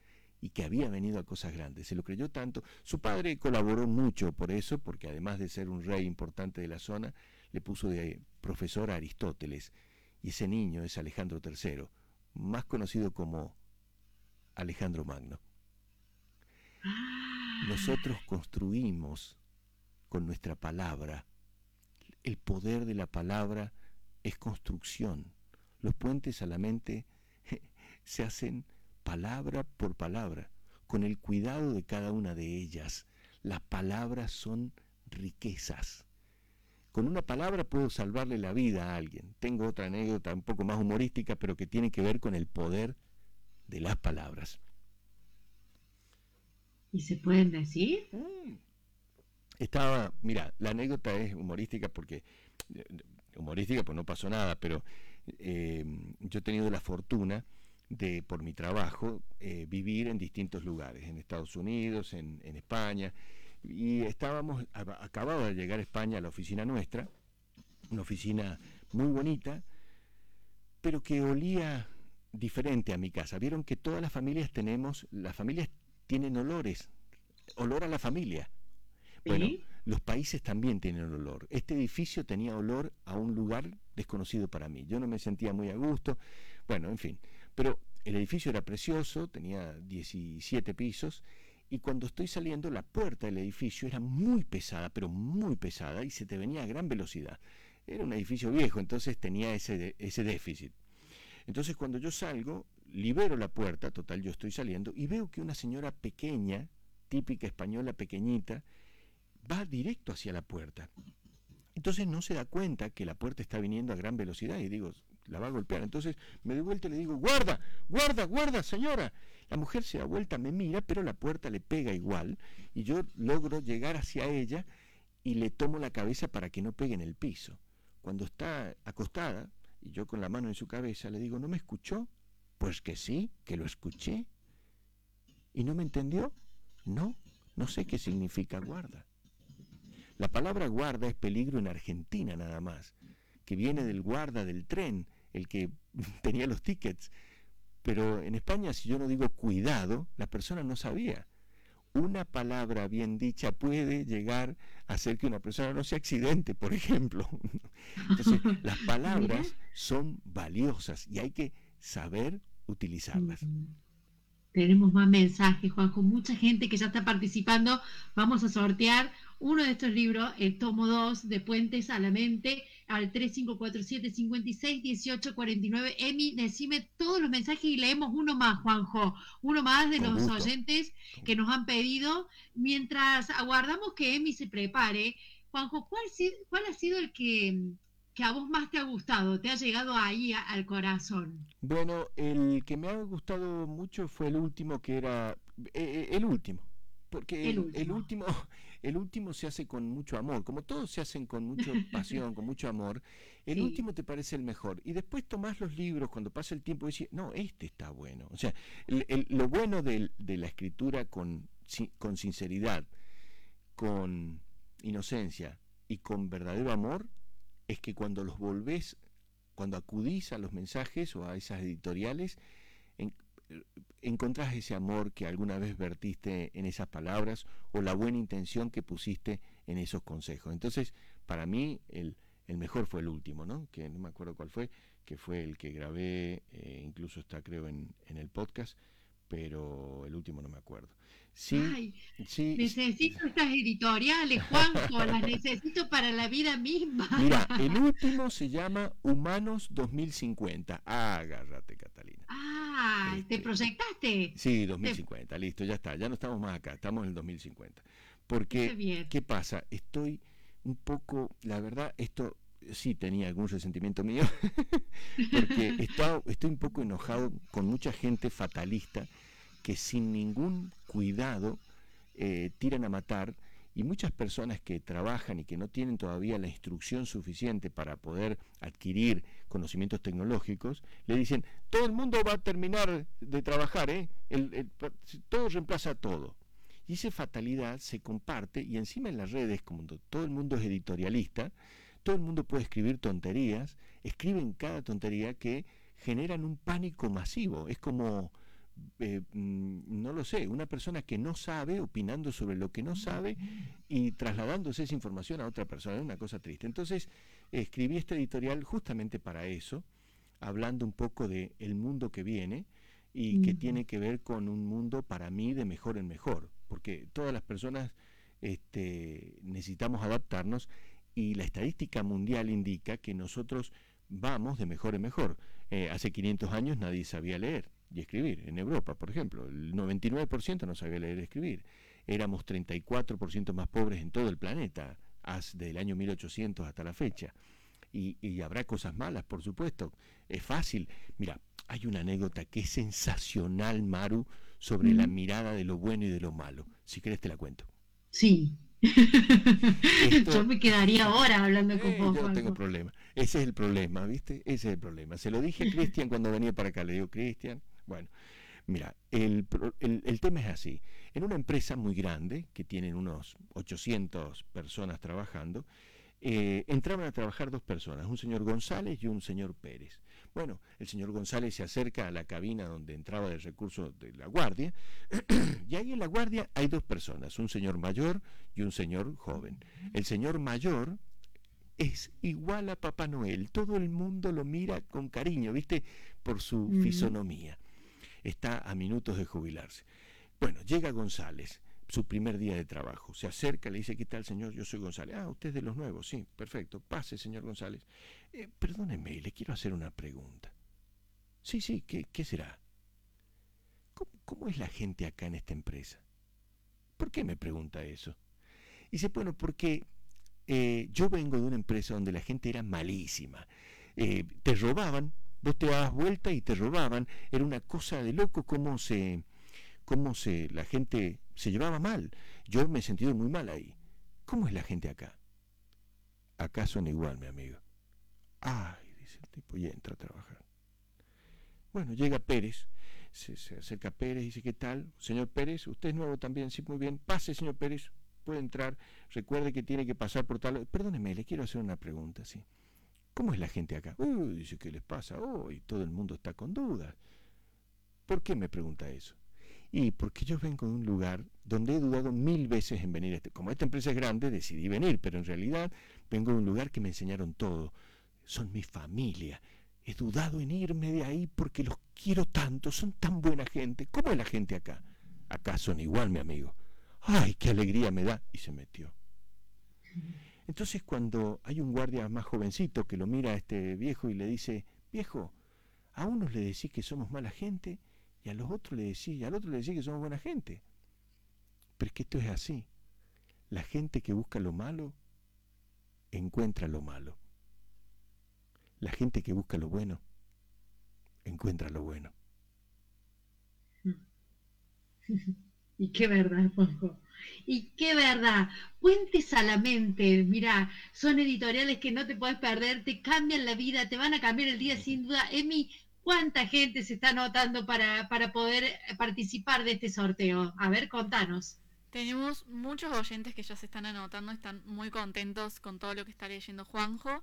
y que había venido a cosas grandes. Se lo creyó tanto. Su padre colaboró mucho por eso, porque además de ser un rey importante de la zona, le puso de profesor a Aristóteles. Y ese niño es Alejandro III, más conocido como Alejandro Magno. Nosotros construimos con nuestra palabra. El poder de la palabra es construcción. Los puentes a la mente se hacen palabra por palabra, con el cuidado de cada una de ellas. Las palabras son riquezas. con una palabra puedo salvarle la vida a alguien. Tengo otra anécdota un poco más humorística, pero que tiene que ver con el poder de las palabras. ¿Y se pueden decir? Mm. Estaba, mira, la anécdota es humorística porque, eh, humorística pues no pasó nada, pero eh, yo he tenido la fortuna de, por mi trabajo, eh, vivir en distintos lugares, en Estados Unidos, en, en España, y estábamos, acababa de llegar a España a la oficina nuestra, una oficina muy bonita, pero que olía diferente a mi casa. Vieron que todas las familias tenemos, las familias tienen olores, olor a la familia. Bueno, los países también tienen olor. Este edificio tenía olor a un lugar desconocido para mí. Yo no me sentía muy a gusto. Bueno, en fin. Pero el edificio era precioso, tenía 17 pisos y cuando estoy saliendo la puerta del edificio era muy pesada, pero muy pesada, y se te venía a gran velocidad. Era un edificio viejo, entonces tenía ese, déficit. Entonces cuando yo salgo, libero la puerta, total yo estoy saliendo, y veo que una señora pequeña, típica española pequeñita, va directo hacia la puerta. Entonces no se da cuenta que la puerta está viniendo a gran velocidad y digo, la va a golpear. Entonces me doy vuelta y le digo, guarda, guarda, guarda, señora. La mujer se da vuelta, me mira, pero la puerta le pega igual y yo logro llegar hacia ella y le tomo la cabeza para que no pegue en el piso. Cuando está acostada y yo con la mano en su cabeza le digo, ¿no me escuchó? Pues que sí, que lo escuché. ¿Y no me entendió? No, no sé qué significa guarda. La palabra guarda es peligro en Argentina nada más, que viene del guarda del tren, el que tenía los tickets. Pero en España, si yo no digo cuidado, la persona no sabía. Una palabra bien dicha puede llegar a hacer que una persona no se accidente, por ejemplo. Entonces, las palabras son valiosas y hay que saber utilizarlas. Tenemos más mensajes, Juanjo. Mucha gente que ya está participando. Vamos a sortear uno de estos libros, el tomo 2 de Puentes a la Mente, al 3547 56 18 49. Emi, decime todos los mensajes y leemos uno más, Juanjo. Uno más de los oyentes que nos han pedido. Mientras aguardamos que Emi se prepare, Juanjo, ¿cuál, cuál ha sido el que que a vos más te ha gustado, te ha llegado ahí al corazón? Bueno, el que me ha gustado mucho fue el último, que era eh, eh, el último, porque el, último. el, último. se hace con mucho amor, como todos se hacen con mucha pasión, con mucho amor, el último te parece el mejor. Y después tomás los libros, cuando pasa el tiempo, y decís, no, este está bueno. O sea, lo bueno de, de la escritura con, con sinceridad, con inocencia y con verdadero amor es que cuando los volvés, cuando acudís a los mensajes o a esas editoriales, encontrás ese amor que alguna vez vertiste en esas palabras o la buena intención que pusiste en esos consejos. Entonces, para mí, el, mejor fue el último, ¿no? Que no me acuerdo cuál fue, que fue el que grabé, eh, incluso está creo en, en el podcast, pero el último no me acuerdo. Sí, sí, necesito estas editoriales, Juanjo, las necesito para la vida misma. Mira, el último se llama Humanos 2050. Agárrate, Catalina. Ah, ¿te este, proyectaste? Sí, 2050, listo, ya está, ya no estamos más acá, estamos en el 2050. Porque, ¿qué pasa? Estoy un poco, la verdad, esto sí tenía algún resentimiento mío, porque estoy un poco enojado con mucha gente fatalista que sin ningún cuidado eh, tiran a matar y muchas personas que trabajan y que no tienen todavía la instrucción suficiente para poder adquirir conocimientos tecnológicos, le dicen, todo el mundo va a terminar de trabajar, ¿eh? todo reemplaza todo. Y esa fatalidad se comparte y encima en las redes, como todo el mundo es editorialista, todo el mundo puede escribir tonterías, escriben cada tontería que generan un pánico masivo. Es como eh, mm, no lo sé, una persona que no sabe, opinando sobre lo que no sabe y trasladándose esa información a otra persona, es una cosa triste. Entonces, escribí este editorial justamente para eso, hablando un poco de el mundo que viene y que tiene que ver con un mundo para mí de mejor en mejor, porque todas las personas este, necesitamos adaptarnos y la estadística mundial indica que nosotros vamos de mejor en mejor. Eh, hace 500 años nadie sabía leer y escribir. En Europa, por ejemplo, el 99% no sabía leer y escribir. Éramos 34% más pobres en todo el planeta del año 1800 hasta la fecha. Y, habrá cosas malas, por supuesto. Es fácil. Mira, hay una anécdota que es sensacional, Maru, sobre la mirada de lo bueno y de lo malo. Si querés te la cuento. Sí. yo me quedaría ahora hablando con eh, vos. Yo no tengo problema. Ese es el problema, ¿viste? Ese es el problema. Se lo dije a Cristian cuando venía para acá. Le digo, Cristian, bueno, mira, el, el, tema es así. En una empresa muy grande, que tienen unos 800 personas trabajando, eh, entraban a trabajar dos personas, un señor González y un señor Pérez. Bueno, el señor González se acerca a la cabina donde entraba el recurso de la guardia, y ahí en la guardia hay dos personas, un señor mayor y un señor joven. El señor mayor es igual a Papá Noel, todo el mundo lo mira con cariño, ¿viste? Por su fisonomía. Está a minutos de jubilarse. Bueno, llega González su primer día de trabajo. Se acerca, le dice, ¿qué tal, señor? Yo soy González. Ah, usted es de los nuevos, sí, perfecto. Pase, señor González. Eh, perdóneme, le quiero hacer una pregunta. Sí, sí, ¿qué, qué será? ¿Cómo, es la gente acá en esta empresa? ¿Por qué me pregunta eso? Y dice, bueno, porque eh, yo vengo de una empresa donde la gente era malísima. Eh, te robaban, vos te dabas vuelta y te robaban. Era una cosa de loco cómo se, cómo se, la gente se llevaba mal. Yo me he sentido muy mal ahí. ¿Cómo es la gente acá? Acá son igual, mi amigo. Ay, dice el tipo, y entra a trabajar. Bueno, llega Pérez, se, acerca a Pérez y dice, ¿qué tal? Señor Pérez, usted es nuevo también, sí, muy bien. Pase, señor Pérez, puede entrar. Recuerde que tiene que pasar por tal... Perdóneme, le quiero hacer una pregunta, sí. ¿Cómo es la gente acá? Uy, dice, ¿qué les pasa hoy? todo el mundo está con dudas. ¿Por qué me pregunta eso? Y porque yo vengo de un lugar donde he dudado mil veces en venir. Este, como esta empresa es grande, decidí venir, pero en realidad vengo de un lugar que me enseñaron todo. Son mi familia. He dudado en irme de ahí porque los quiero tanto, son tan buena gente. ¿Cómo es la gente acá? Acá son igual, mi amigo. ¡Ay, qué alegría me da! Y se metió. Entonces cuando hay un guardia más jovencito que lo mira a este viejo y le dice, viejo, a unos le decís que somos mala gente y a los otros le decís, y al otro le decís que somos buena gente. Pero es que esto es así. La gente que busca lo malo, encuentra lo malo. La gente que busca lo bueno, encuentra lo bueno. Y qué verdad, Juanjo. Y qué verdad. Puentes a la mente, mira, son editoriales que no te puedes perder, te cambian la vida, te van a cambiar el día sin duda. Emi, ¿Cuánta gente se está anotando para, para poder participar de este sorteo? A ver, contanos. Tenemos muchos oyentes que ya se están anotando, están muy contentos con todo lo que está leyendo Juanjo.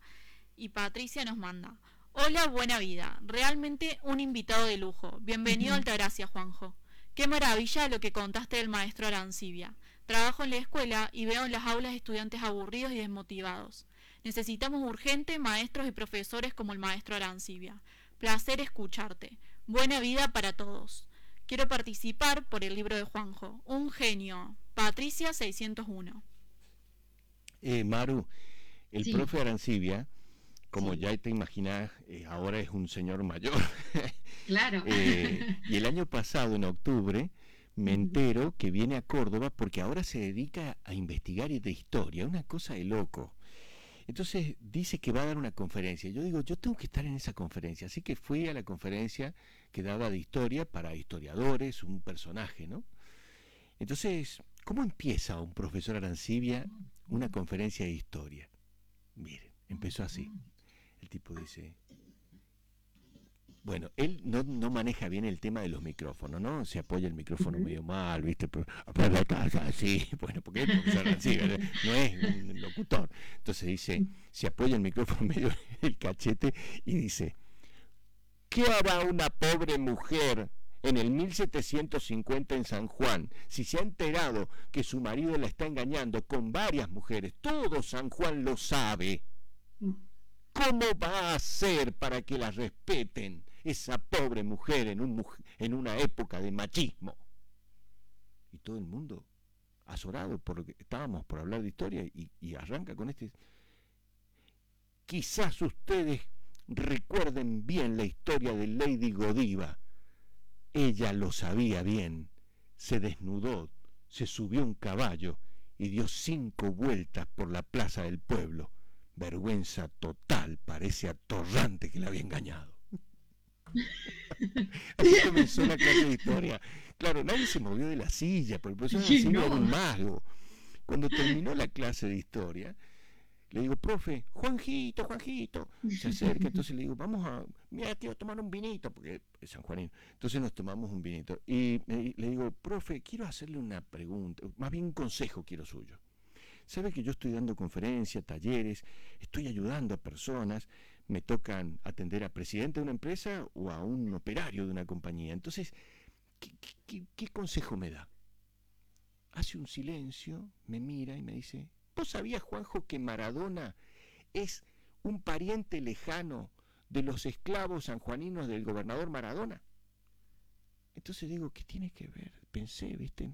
Y Patricia nos manda. Hola, buena vida. Realmente un invitado de lujo. Bienvenido a Altagracia, Juanjo. Qué maravilla lo que contaste del maestro Arancibia. Trabajo en la escuela y veo en las aulas estudiantes aburridos y desmotivados. Necesitamos urgente maestros y profesores como el maestro Arancibia. Placer escucharte. Buena vida para todos. Quiero participar por el libro de Juanjo. Un genio. Patricia 601. Eh, Maru, el profe Arancibia, como ya te imaginas, eh, ahora es un señor mayor. Claro. Eh, y el año pasado, en octubre, me entero que viene a Córdoba porque ahora se dedica a investigar de historia, una cosa de loco. Entonces dice que va a dar una conferencia. Yo digo, yo tengo que estar en esa conferencia. Así que fui a la conferencia que daba de historia para historiadores, un personaje, ¿no? Entonces, ¿cómo empieza un profesor Arancibia una conferencia de historia? Miren, empezó así. El tipo dice, bueno, él no, no, maneja bien el tema de los micrófonos, ¿no? Se apoya el micrófono medio mal, ¿viste? Pero, la casa, sí, bueno, porque es profesor así, no es un locutor. Entonces dice, se apoya el micrófono medio el cachete y dice, ¿qué hará una pobre mujer en el 1750 en San Juan si se ha enterado que su marido la está engañando con varias mujeres? Todo San Juan lo sabe. Mm. ¿Cómo va a ser para que la respeten? Esa pobre mujer en, un, en una época de machismo. Y todo el mundo azorado porque estábamos por hablar de historia y, y arranca con este... Quizás ustedes recuerden bien la historia de Lady Godiva. Ella lo sabía bien, se desnudó, se subió un caballo y dio cinco vueltas por la plaza del pueblo. Vergüenza total, parece atorrante que la había engañado. Así comenzó la clase de historia. Claro, nadie se movió de la silla, porque el profesor era un mago. Cuando terminó la clase de historia, le digo, profe, Juanjito, Juanjito. Se acerca, entonces le digo, vamos a, mira, tío, tomar un vinito, porque es San Juanino. Entonces nos tomamos un vinito. Y le digo, profe, quiero hacerle una pregunta, más bien un consejo quiero suyo. Sabe que yo estoy dando conferencias, talleres, estoy ayudando a personas, me tocan atender a presidente de una empresa o a un operario de una compañía. Entonces, qué consejo me da? Hace un silencio, me mira y me dice, ¿Vos sabías, Juanjo, que Maradona es un pariente lejano de los esclavos sanjuaninos del gobernador Maradona? Entonces digo, ¿qué tiene que ver? Pensé, ¿viste?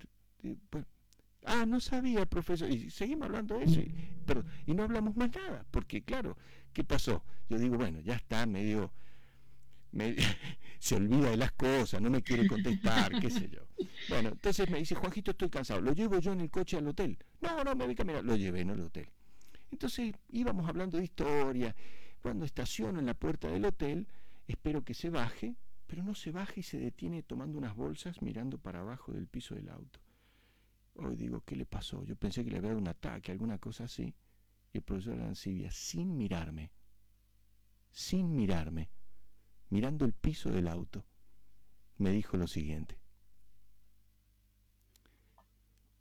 Ah, no sabía, profesor. Y seguimos hablando de eso. Y, pero, y no hablamos más nada, porque claro, ¿qué pasó? Yo digo, bueno, ya está, medio se olvida de las cosas, no me quiere contestar, qué sé yo. Bueno, entonces me dice, Juanjito, estoy cansado, lo llevo yo en el coche al hotel. No, no, me voy a caminar, lo llevé en el hotel. Entonces íbamos hablando de historia. Cuando estaciono en la puerta del hotel, espero que se baje, pero no se baje y se detiene tomando unas bolsas mirando para abajo del piso del auto. Hoy digo, ¿qué le pasó? Yo pensé que le había dado un ataque, alguna cosa así. Y el profesor Arancibia, sin mirarme, sin mirarme, mirando el piso del auto, me dijo lo siguiente.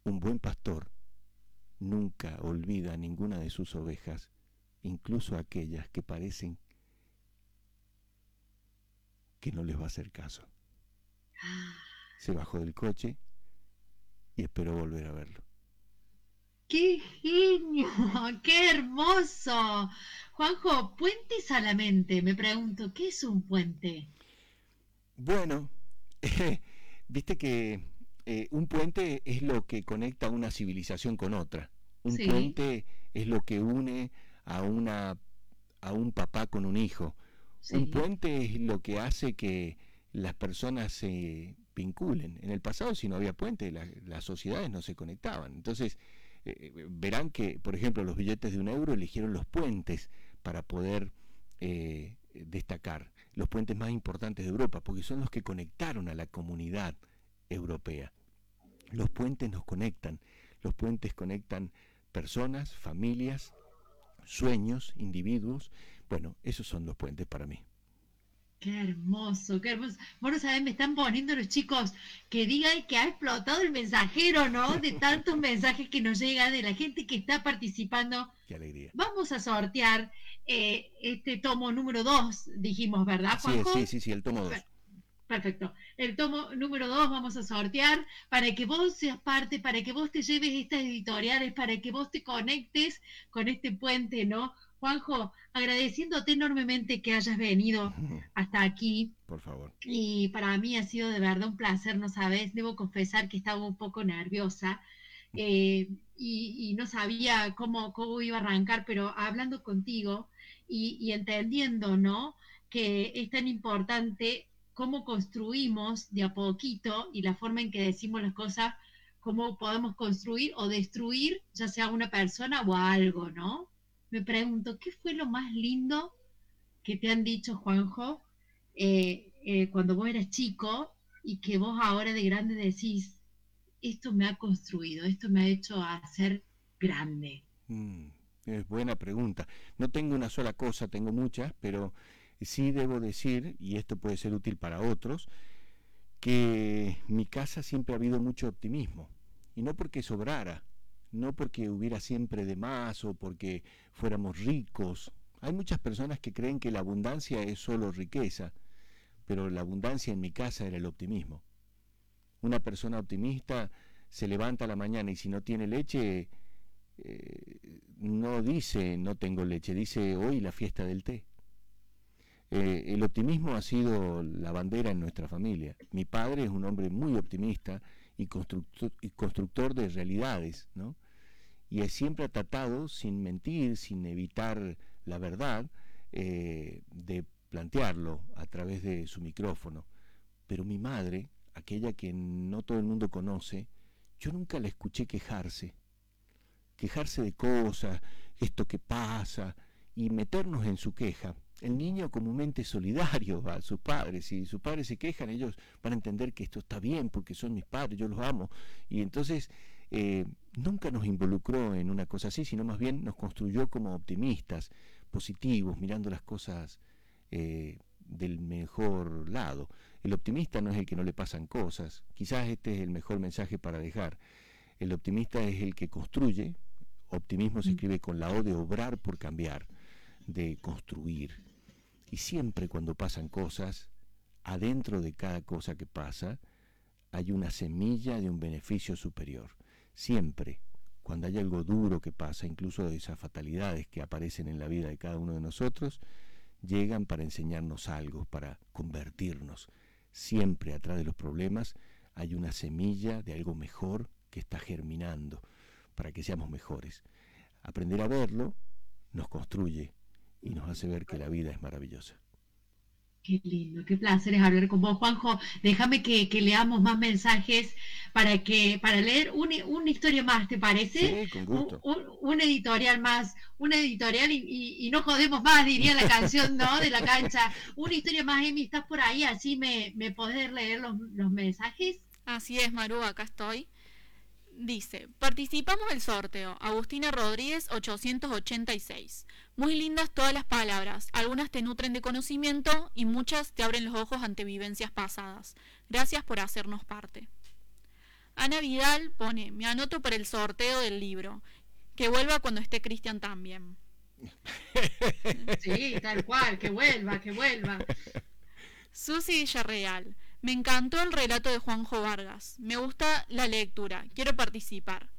Un buen pastor nunca olvida ninguna de sus ovejas, incluso aquellas que parecen que no les va a hacer caso. Se bajó del coche y esperó volver a verlo. ¡Qué genio! ¡Qué hermoso! Juanjo, puentes a la mente, me pregunto, ¿qué es un puente? Bueno, viste que eh, un puente es lo que conecta una civilización con otra. Un puente es lo que une a, una, a un papá con un hijo. Un puente es lo que hace que las personas se vinculen. En el pasado, si no había puente, las sociedades no se conectaban. Entonces, eh, verán que, por ejemplo, los billetes de un euro eligieron los puentes para poder eh, destacar, los puentes más importantes de Europa, porque son los que conectaron a la comunidad europea. Los puentes nos conectan, los puentes conectan personas, familias, sueños, individuos. Bueno, esos son los puentes para mí. Qué hermoso, qué hermoso. Bueno, saben, me están poniendo los chicos que digan que ha explotado el mensajero, ¿no? De tantos mensajes que nos llegan de la gente que está participando. Qué alegría. Vamos a sortear eh, este tomo número 2, dijimos, ¿verdad, Juanjo? Sí, sí, sí, sí, el tomo 2. Perfecto. El tomo número 2 vamos a sortear para que vos seas parte, para que vos te lleves estas editoriales, para que vos te conectes con este puente, ¿no? Juanjo, agradeciéndote enormemente que hayas venido hasta aquí. Por favor. Y para mí ha sido de verdad un placer, no sabes, debo confesar que estaba un poco nerviosa eh, y, no sabía cómo, cómo iba a arrancar, pero hablando contigo y, y entendiendo, ¿no? Que es tan importante cómo construimos de a poquito y la forma en que decimos las cosas, cómo podemos construir o destruir, ya sea una persona o algo, ¿no? Me pregunto, ¿qué fue lo más lindo que te han dicho, Juanjo, eh, eh, cuando vos eras chico y que vos ahora de grande decís, esto me ha construido, esto me ha hecho a ser grande? Mm, es buena pregunta. No tengo una sola cosa, tengo muchas, pero sí debo decir, y esto puede ser útil para otros, que mi casa siempre ha habido mucho optimismo. Y no porque sobrara, no porque hubiera siempre de más o porque fuéramos ricos. Hay muchas personas que creen que la abundancia es solo riqueza, pero la abundancia en mi casa era el optimismo. Una persona optimista se levanta a la mañana y si no tiene leche, eh, no dice no tengo leche, dice hoy la fiesta del té. Eh, el optimismo ha sido la bandera en nuestra familia. Mi padre es un hombre muy optimista y constructor, y constructor de realidades, ¿no? Y siempre ha tratado, sin mentir, sin evitar la verdad, eh, de plantearlo a través de su micrófono. Pero mi madre, aquella que no todo el mundo conoce, yo nunca la escuché quejarse. quejarse de cosas, esto que pasa, y meternos en su queja. El niño comúnmente solidario a sus padres. Si sus padres se quejan, ellos van a entender que esto está bien porque son mis padres, yo los amo. Y entonces eh, nunca nos involucró en una cosa así, sino más bien nos construyó como optimistas, positivos, mirando las cosas eh, del mejor lado. El optimista no es el que no le pasan cosas. Quizás este es el mejor mensaje para dejar. El optimista es el que construye. Optimismo se mm. escribe con la O de obrar por cambiar de construir. Y siempre cuando pasan cosas, adentro de cada cosa que pasa, hay una semilla de un beneficio superior. Siempre, cuando hay algo duro que pasa, incluso de esas fatalidades que aparecen en la vida de cada uno de nosotros, llegan para enseñarnos algo, para convertirnos. Siempre atrás de los problemas hay una semilla de algo mejor que está germinando para que seamos mejores. Aprender a verlo nos construye, y nos hace ver que la vida es maravillosa. Qué lindo, qué placer es hablar con vos, Juanjo. Déjame que, leamos más mensajes para que para leer una historia más, ¿te parece? Sí, con gusto. Un, editorial más, una editorial y, no jodemos más, diría la canción, ¿no? De la cancha. Una historia más, Emi, ¿estás por ahí? Así me, me podés leer los, los mensajes. Así es, Maru, acá estoy. Dice, participamos del sorteo. Agustina Rodríguez 886. Muy lindas todas las palabras. Algunas te nutren de conocimiento y muchas te abren los ojos ante vivencias pasadas. Gracias por hacernos parte. Ana Vidal pone, me anoto para el sorteo del libro. Que vuelva cuando esté Cristian también. Sí, tal cual, que vuelva, que vuelva. Susi Villarreal. Me encantó el relato de Juanjo Vargas. Me gusta la lectura. Quiero participar.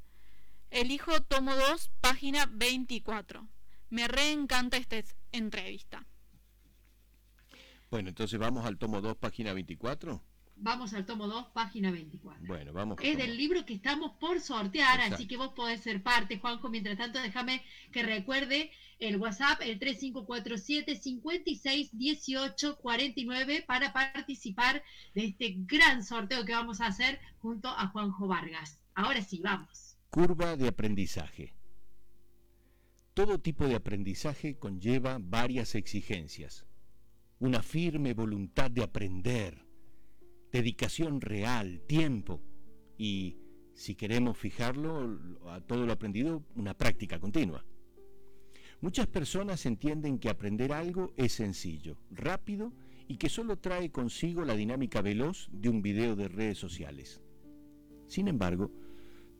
Elijo tomo 2, página 24. Me reencanta esta entrevista. Bueno, entonces vamos al tomo 2, página 24. Vamos al tomo 2, página 24. Bueno, vamos. Es del libro que estamos por sortear, así que vos podés ser parte, Juanjo. Mientras tanto, déjame que recuerde el WhatsApp, el 3547 56 18 49 para participar de este gran sorteo que vamos a hacer junto a Juanjo Vargas. Ahora sí, vamos. Curva de aprendizaje. Todo tipo de aprendizaje conlleva varias exigencias. Una firme voluntad de aprender, dedicación real, tiempo y, si queremos fijarlo a todo lo aprendido, una práctica continua. Muchas personas entienden que aprender algo es sencillo, rápido y que solo trae consigo la dinámica veloz de un video de redes sociales. Sin embargo,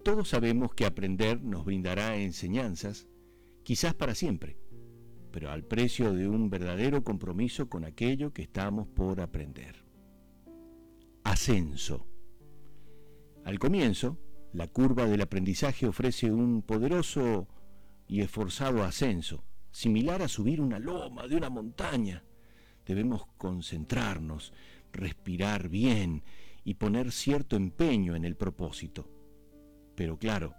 todos sabemos que aprender nos brindará enseñanzas, quizás para siempre, pero al precio de un verdadero compromiso con aquello que estamos por aprender. Ascenso. Al comienzo, la curva del aprendizaje ofrece un poderoso y esforzado ascenso, similar a subir una loma de una montaña. Debemos concentrarnos, respirar bien y poner cierto empeño en el propósito. Pero claro,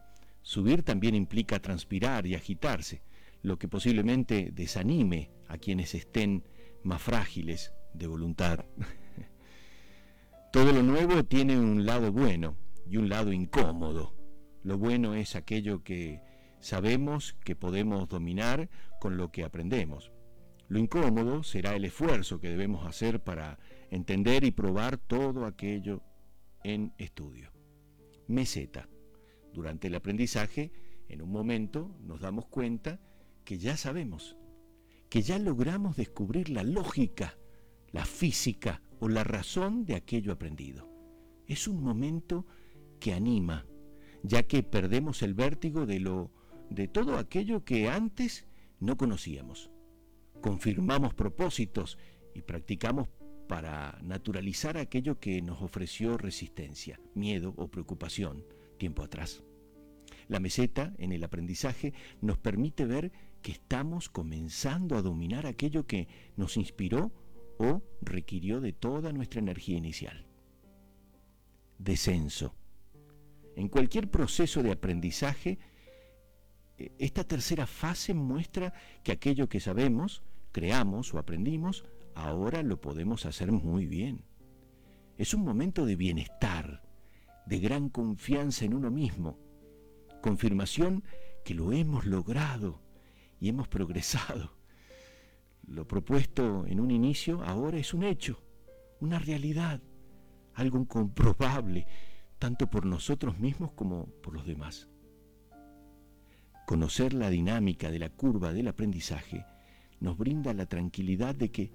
subir también implica transpirar y agitarse, lo que posiblemente desanime a quienes estén más frágiles de voluntad. Todo lo nuevo tiene un lado bueno y un lado incómodo. Lo bueno es aquello que sabemos que podemos dominar con lo que aprendemos. Lo incómodo será el esfuerzo que debemos hacer para entender y probar todo aquello en estudio. Meseta. Durante el aprendizaje, en un momento nos damos cuenta que ya sabemos, que ya logramos descubrir la lógica, la física o la razón de aquello aprendido. Es un momento que anima, ya que perdemos el vértigo de lo de todo aquello que antes no conocíamos. Confirmamos propósitos y practicamos para naturalizar aquello que nos ofreció resistencia, miedo o preocupación tiempo atrás. La meseta en el aprendizaje nos permite ver que estamos comenzando a dominar aquello que nos inspiró o requirió de toda nuestra energía inicial. Descenso. En cualquier proceso de aprendizaje eh, esta tercera fase muestra que aquello que sabemos, creamos o aprendimos, ahora lo podemos hacer muy bien. Es un momento de bienestar, de gran confianza en uno mismo, confirmación que lo hemos logrado y hemos progresado. Lo propuesto en un inicio ahora es un hecho, una realidad, algo incomprobable, tanto por nosotros mismos como por los demás. Conocer la dinámica de la curva del aprendizaje nos brinda la tranquilidad de que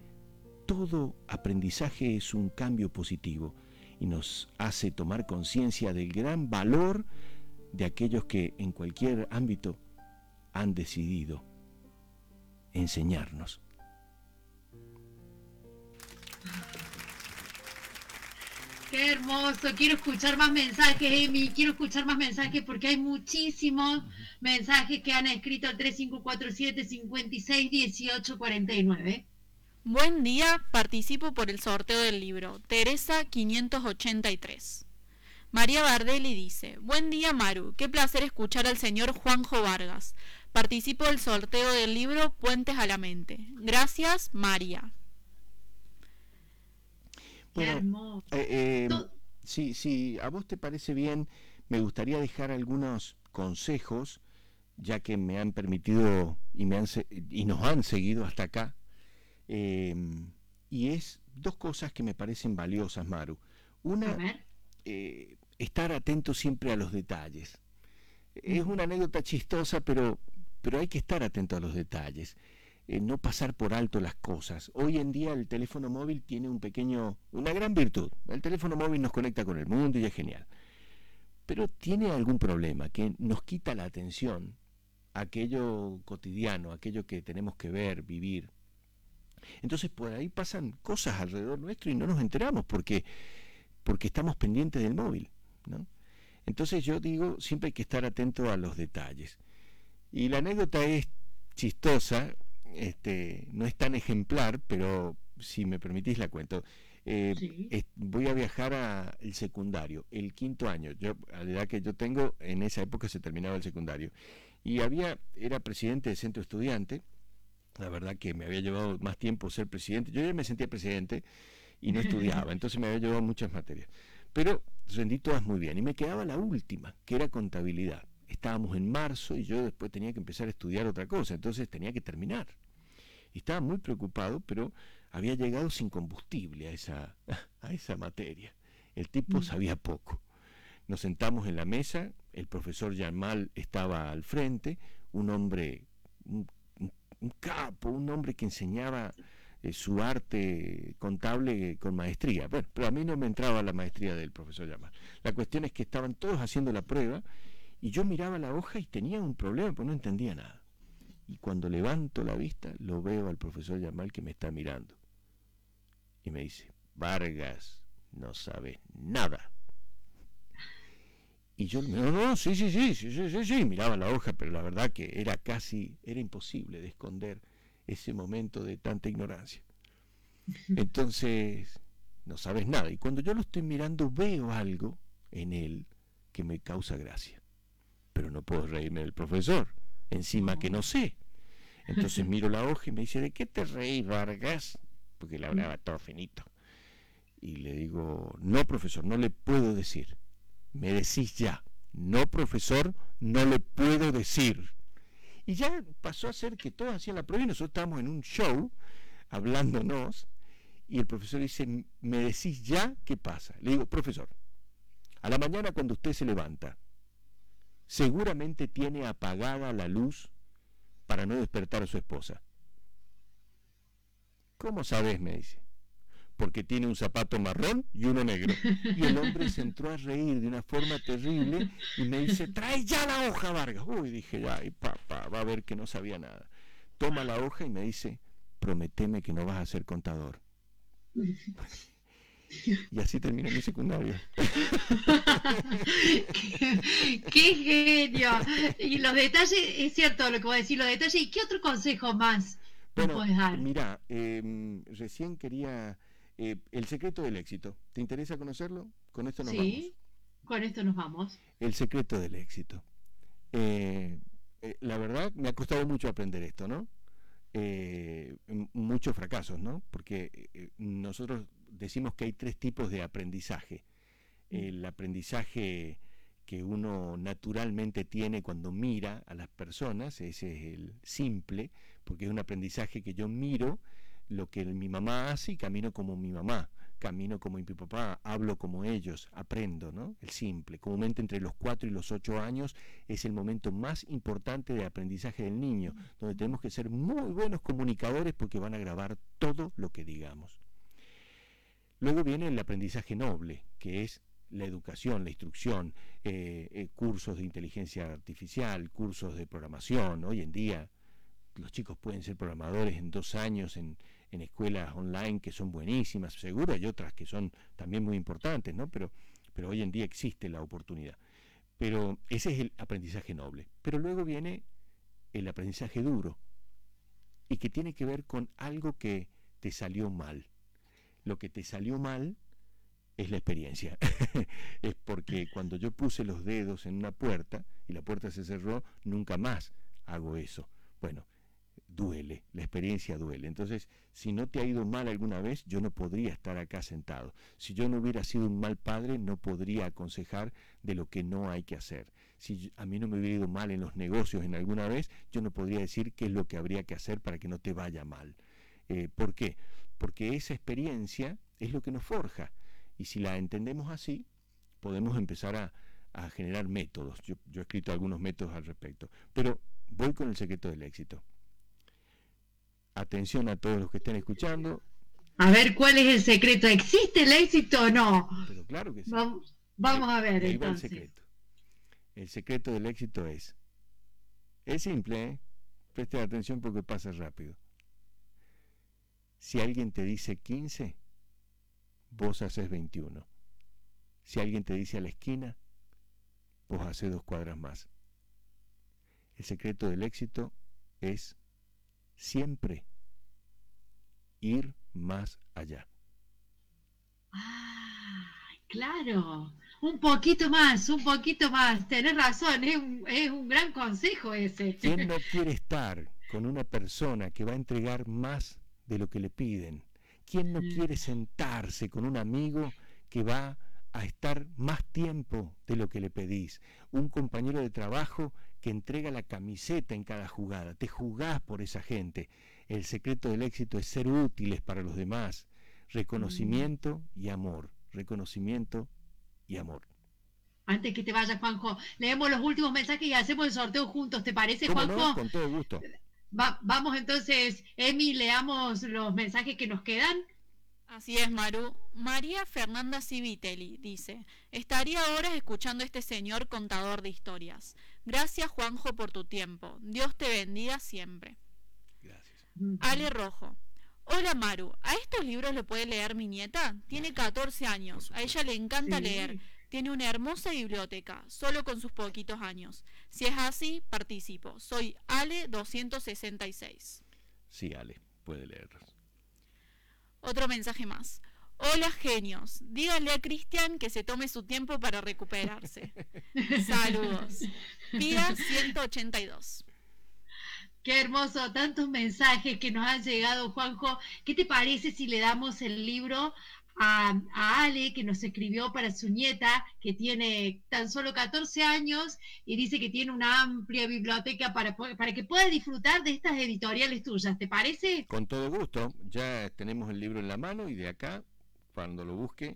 todo aprendizaje es un cambio positivo y nos hace tomar conciencia del gran valor de aquellos que en cualquier ámbito han decidido enseñarnos. Qué hermoso, quiero escuchar más mensajes, Emi, quiero escuchar más mensajes porque hay muchísimos mensajes que han escrito al 3547 56 18 49. Buen día, participo por el sorteo del libro. Teresa 583. María Bardelli dice, Buen día Maru, qué placer escuchar al señor Juanjo Vargas. Participo del sorteo del libro Puentes a la Mente. Gracias, María. Bueno, eh, eh, sí, sí, a vos te parece bien, me gustaría dejar algunos consejos, ya que me han permitido y, me han, y nos han seguido hasta acá. Em, y es dos cosas que me parecen valiosas, Maru. Una, eh, estar atento siempre a los detalles. Es una anécdota chistosa, pero, pero hay que estar atento a los detalles. Eh, no pasar por alto las cosas. Hoy en día el teléfono móvil tiene un pequeño, una gran virtud. El teléfono móvil nos conecta con el mundo y es genial. Pero tiene algún problema que nos quita la atención aquello cotidiano, aquello que tenemos que ver, vivir. Entonces por ahí pasan cosas alrededor nuestro y no nos enteramos porque, porque estamos pendientes del móvil. ¿no? Entonces yo digo, siempre hay que estar atento a los detalles. Y la anécdota es chistosa, este, no es tan ejemplar, pero si me permitís la cuento. Eh, voy a viajar al secundario, el quinto año. Yo, a la edad que yo tengo, en esa época se terminaba el secundario. Y había, era presidente del centro estudiante. La verdad que me había llevado más tiempo ser presidente. Yo ya me sentía presidente y no estudiaba, entonces me había llevado muchas materias. Pero rendí todas muy bien. Y me quedaba la última, que era contabilidad estábamos en marzo y yo después tenía que empezar a estudiar otra cosa, entonces tenía que terminar. Y estaba muy preocupado, pero había llegado sin combustible a esa, a esa materia. El tipo mm. sabía poco. Nos sentamos en la mesa, el profesor Yamal estaba al frente, un hombre, un, capo, un hombre que enseñaba eh, su arte contable con maestría. Bueno, pero a mí no me entraba la maestría del profesor Yamal. La cuestión es que estaban todos haciendo la prueba y yo miraba la hoja y tenía un problema, porque no entendía nada. Y cuando levanto la vista, lo veo al profesor Yamal que me está mirando. Y me dice, Vargas, no sabes nada. Y yo, no, no, sí, sí, sí, sí, sí, sí, sí, miraba la hoja, pero la verdad que era casi, era imposible de esconder ese momento de tanta ignorancia. Entonces, no sabes nada. Y cuando yo lo estoy mirando, veo algo en él que me causa gracia pero no puedo reírme del profesor, encima que no sé. Entonces miro la hoja y me dice, ¿de qué te reís, Vargas? Porque le hablaba todo finito. Y le digo, no, profesor, no le puedo decir. Me decís ya. No, profesor, no le puedo decir. Y ya pasó a ser que todos hacían la prueba y nosotros estábamos en un show hablándonos y el profesor dice, ¿me decís ya qué pasa? Le digo, profesor, a la mañana cuando usted se levanta, seguramente tiene apagada la luz para no despertar a su esposa. ¿Cómo sabes? me dice. Porque tiene un zapato marrón y uno negro. Y el hombre se entró a reír de una forma terrible y me dice, trae ya la hoja, Vargas. Uy, dije, ay, papá, va a ver que no sabía nada. Toma la hoja y me dice, prometeme que no vas a ser contador. Y así terminó mi secundario. qué, genio. Y los detalles, es cierto lo que voy a decir, los detalles. ¿Y qué otro consejo más bueno, puedes dar? Mira, em, recién quería eh, el secreto del éxito. ¿Te interesa conocerlo? Con esto nos sí, con esto nos vamos. El secreto del éxito. Eh, eh, la verdad, me ha costado mucho aprender esto, ¿no? muchos fracasos, ¿no? Porque nosotros decimos que hay tres tipos de aprendizaje. Mm. El aprendizaje que uno naturalmente tiene cuando mira a las personas, ese es el simple, porque es un aprendizaje que yo miro lo que mi mamá hace y camino como mi mamá, camino como mi papá, hablo como ellos, aprendo, ¿no? El simple. Comúnmente entre los 4 y los 8 años es el momento más importante de aprendizaje del niño, donde tenemos que ser muy buenos comunicadores porque van a grabar todo lo que digamos. Luego viene el aprendizaje noble, que es la educación, la instrucción, eh, eh, cursos de inteligencia artificial, cursos de programación. Hoy en día los chicos pueden ser programadores en dos años en, escuelas online que son buenísimas, seguro hay otras que son también muy importantes, ¿no? Pero, pero hoy en día existe la oportunidad. Pero ese es el aprendizaje noble. Pero luego viene el aprendizaje duro y que tiene que ver con algo que te salió mal. Lo que te salió mal es la experiencia. es porque cuando yo puse los dedos en una puerta y la puerta se cerró, nunca más hago eso. Bueno, duele, la experiencia duele. Entonces, si no te ha ido mal alguna vez, yo no podría estar acá sentado. Si yo no hubiera sido un mal padre, no podría aconsejar de lo que no hay que hacer. Si a mí no me hubiera ido mal en los negocios en alguna vez, yo no podría decir qué es lo que habría que hacer para que no te vaya mal. Eh, ¿Por qué? Porque esa experiencia es lo que nos forja. Y si la entendemos así, podemos empezar a, generar métodos. Yo, he escrito algunos métodos al respecto. Pero voy con el secreto del éxito. Atención a todos los que estén escuchando. A ver, ¿cuál es el secreto? ¿Existe el éxito o no? Pero claro que sí. Vamos, a ver entonces. El secreto. el secreto del éxito es, es simple, ¿eh? preste atención porque pasa rápido. Si alguien te dice 15, vos haces 21. Si alguien te dice a la esquina, vos haces dos cuadras más. El secreto del éxito es siempre ir más allá. Ah, claro. Un poquito más, un poquito más. Tenés razón, es un, es un gran consejo ese. ¿Quién no quiere estar con una persona que va a entregar más de lo que le piden? ¿Quién no quiere sentarse con un amigo que va a estar más tiempo de lo que le pedís? Un compañero de trabajo que entrega la camiseta en cada jugada. Te jugás por esa gente. El secreto del éxito es ser útiles para los demás. Reconocimiento y amor. Reconocimiento y amor. Antes que te vayas, Juanjo, leemos los últimos mensajes y hacemos el sorteo juntos. ¿Te parece, Juanjo? Con todo gusto vamos entonces, Emi, leamos los mensajes que nos quedan. Así es, Maru. María Fernanda Civitelli dice, estaría horas escuchando a este señor contador de historias. Gracias, Juanjo, por tu tiempo. Dios te bendiga siempre. Ale Rojo. Hola Maru, ¿a estos libros le puede leer mi nieta? Tiene 14 años, a ella le encanta leer tiene una hermosa biblioteca, solo con sus poquitos años. Si es así, participo. Soy Ale 266. Sí, Ale, puede leerlos. Otro mensaje más. Hola genios, díganle a Cristian que se tome su tiempo para recuperarse. Saludos. Pía 182. Qué hermoso, tantos mensajes que nos han llegado, Juanjo. ¿Qué te parece si le damos el libro a, Ale, que nos escribió para su nieta, que tiene tan solo 14 años y dice que tiene una amplia biblioteca para, para que pueda disfrutar de estas editoriales tuyas. ¿Te parece? Con todo gusto. Ya tenemos el libro en la mano y de acá, cuando lo busque,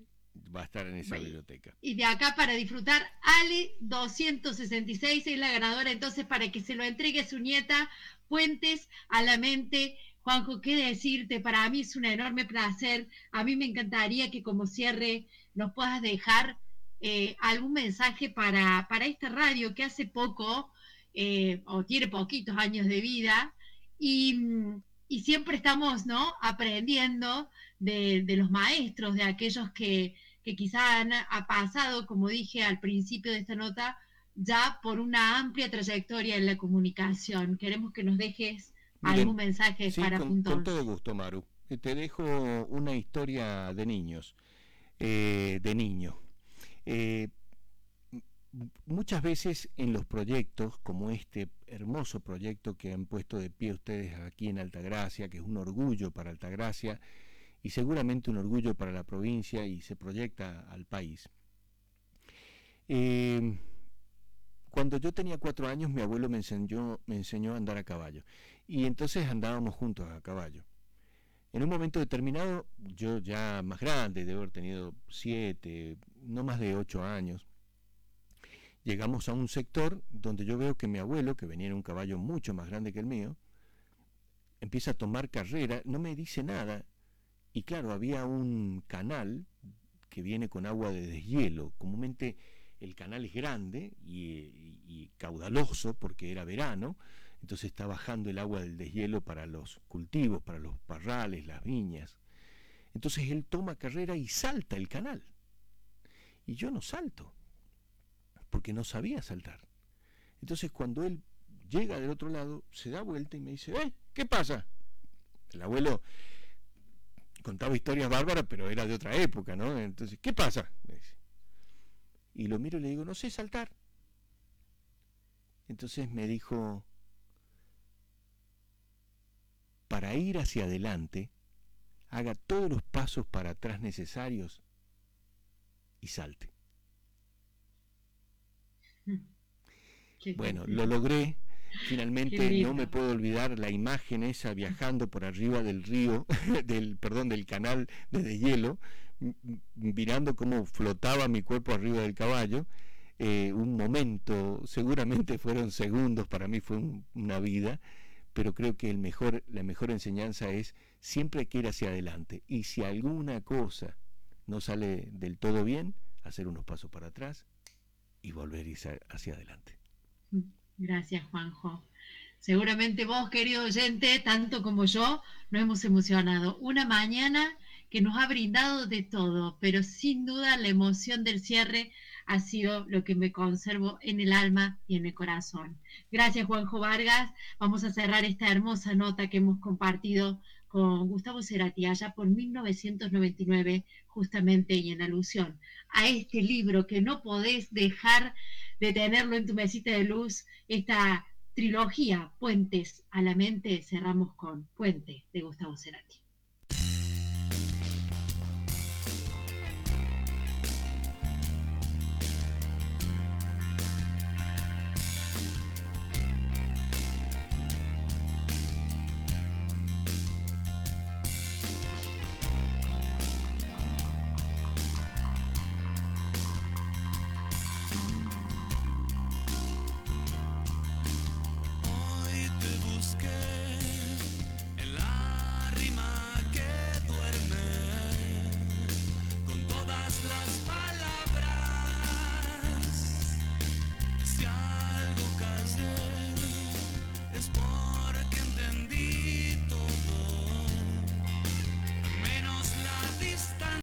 va a estar en esa biblioteca. Y de acá para disfrutar, Ale 266 es la ganadora, entonces para que se lo entregue a su nieta, Puentes a la mente Juanjo, ¿qué decirte? Para mí es un enorme placer. A mí me encantaría que como cierre nos puedas dejar eh, algún mensaje para, para, esta radio que hace poco, eh, o tiene poquitos años de vida, y, siempre estamos ¿no? aprendiendo de, los maestros, de aquellos que, que quizás han ha pasado, como dije al principio de esta nota, ya por una amplia trayectoria en la comunicación. Queremos que nos dejes algún mensaje para con, con todo gusto, Maru. Eh, te dejo una historia de niños, eh, de niño. Eh, muchas veces en los proyectos, como este hermoso proyecto que han puesto de pie ustedes aquí en Altagracia, que es un orgullo para Altagracia y seguramente un orgullo para la provincia y se proyecta al país. cuando yo tenía cuatro años, mi abuelo me enseñó, me enseñó a andar a caballo. Y entonces andábamos juntos a caballo. En un momento determinado, yo ya más grande, debo haber tenido siete, no más de ocho años, llegamos a un sector donde yo veo que mi abuelo, que venía en un caballo mucho más grande que el mío, empieza a tomar carrera, no me dice nada, y claro, había un canal que viene con agua de deshielo. Comúnmente el canal es grande y, caudaloso porque era verano, entonces está bajando el agua del deshielo para los cultivos, para los parrales, las viñas. Entonces él toma carrera y salta el canal. Y yo no salto, porque no sabía saltar. Entonces cuando él llega del otro lado, se da vuelta y me dice, ¿eh? ¿Qué pasa? El abuelo contaba historias bárbaras, pero era de otra época, ¿no? Entonces, ¿qué pasa? Y lo miro y le digo, no sé saltar. Entonces me dijo, para ir hacia adelante, haga todos los pasos para atrás necesarios y salte. Bueno, lo logré. Finalmente no me puedo olvidar la imagen esa viajando por arriba del río, del perdón, del canal de hielo, mirando cómo flotaba mi cuerpo arriba del caballo. Eh, un momento, seguramente fueron segundos, para mí fue una vida, pero creo que el mejor, la mejor enseñanza es siempre que ir hacia adelante. Y si alguna cosa no sale del todo bien, hacer unos pasos para atrás y volver hacia adelante. Gracias, Juanjo. Seguramente vos, querido oyente, tanto como yo, nos hemos emocionado. Una mañana que nos ha brindado de todo, pero sin duda la emoción del cierre ha sido lo que me conservo en el alma y en el corazón. Gracias, Juanjo Vargas. Vamos a cerrar esta hermosa nota que hemos compartido con Gustavo Cerati allá por 1999, justamente y en alusión a este libro que no podés dejar de tenerlo en tu mesita de luz, esta trilogía Puentes a la mente, cerramos con Puente de Gustavo Cerati.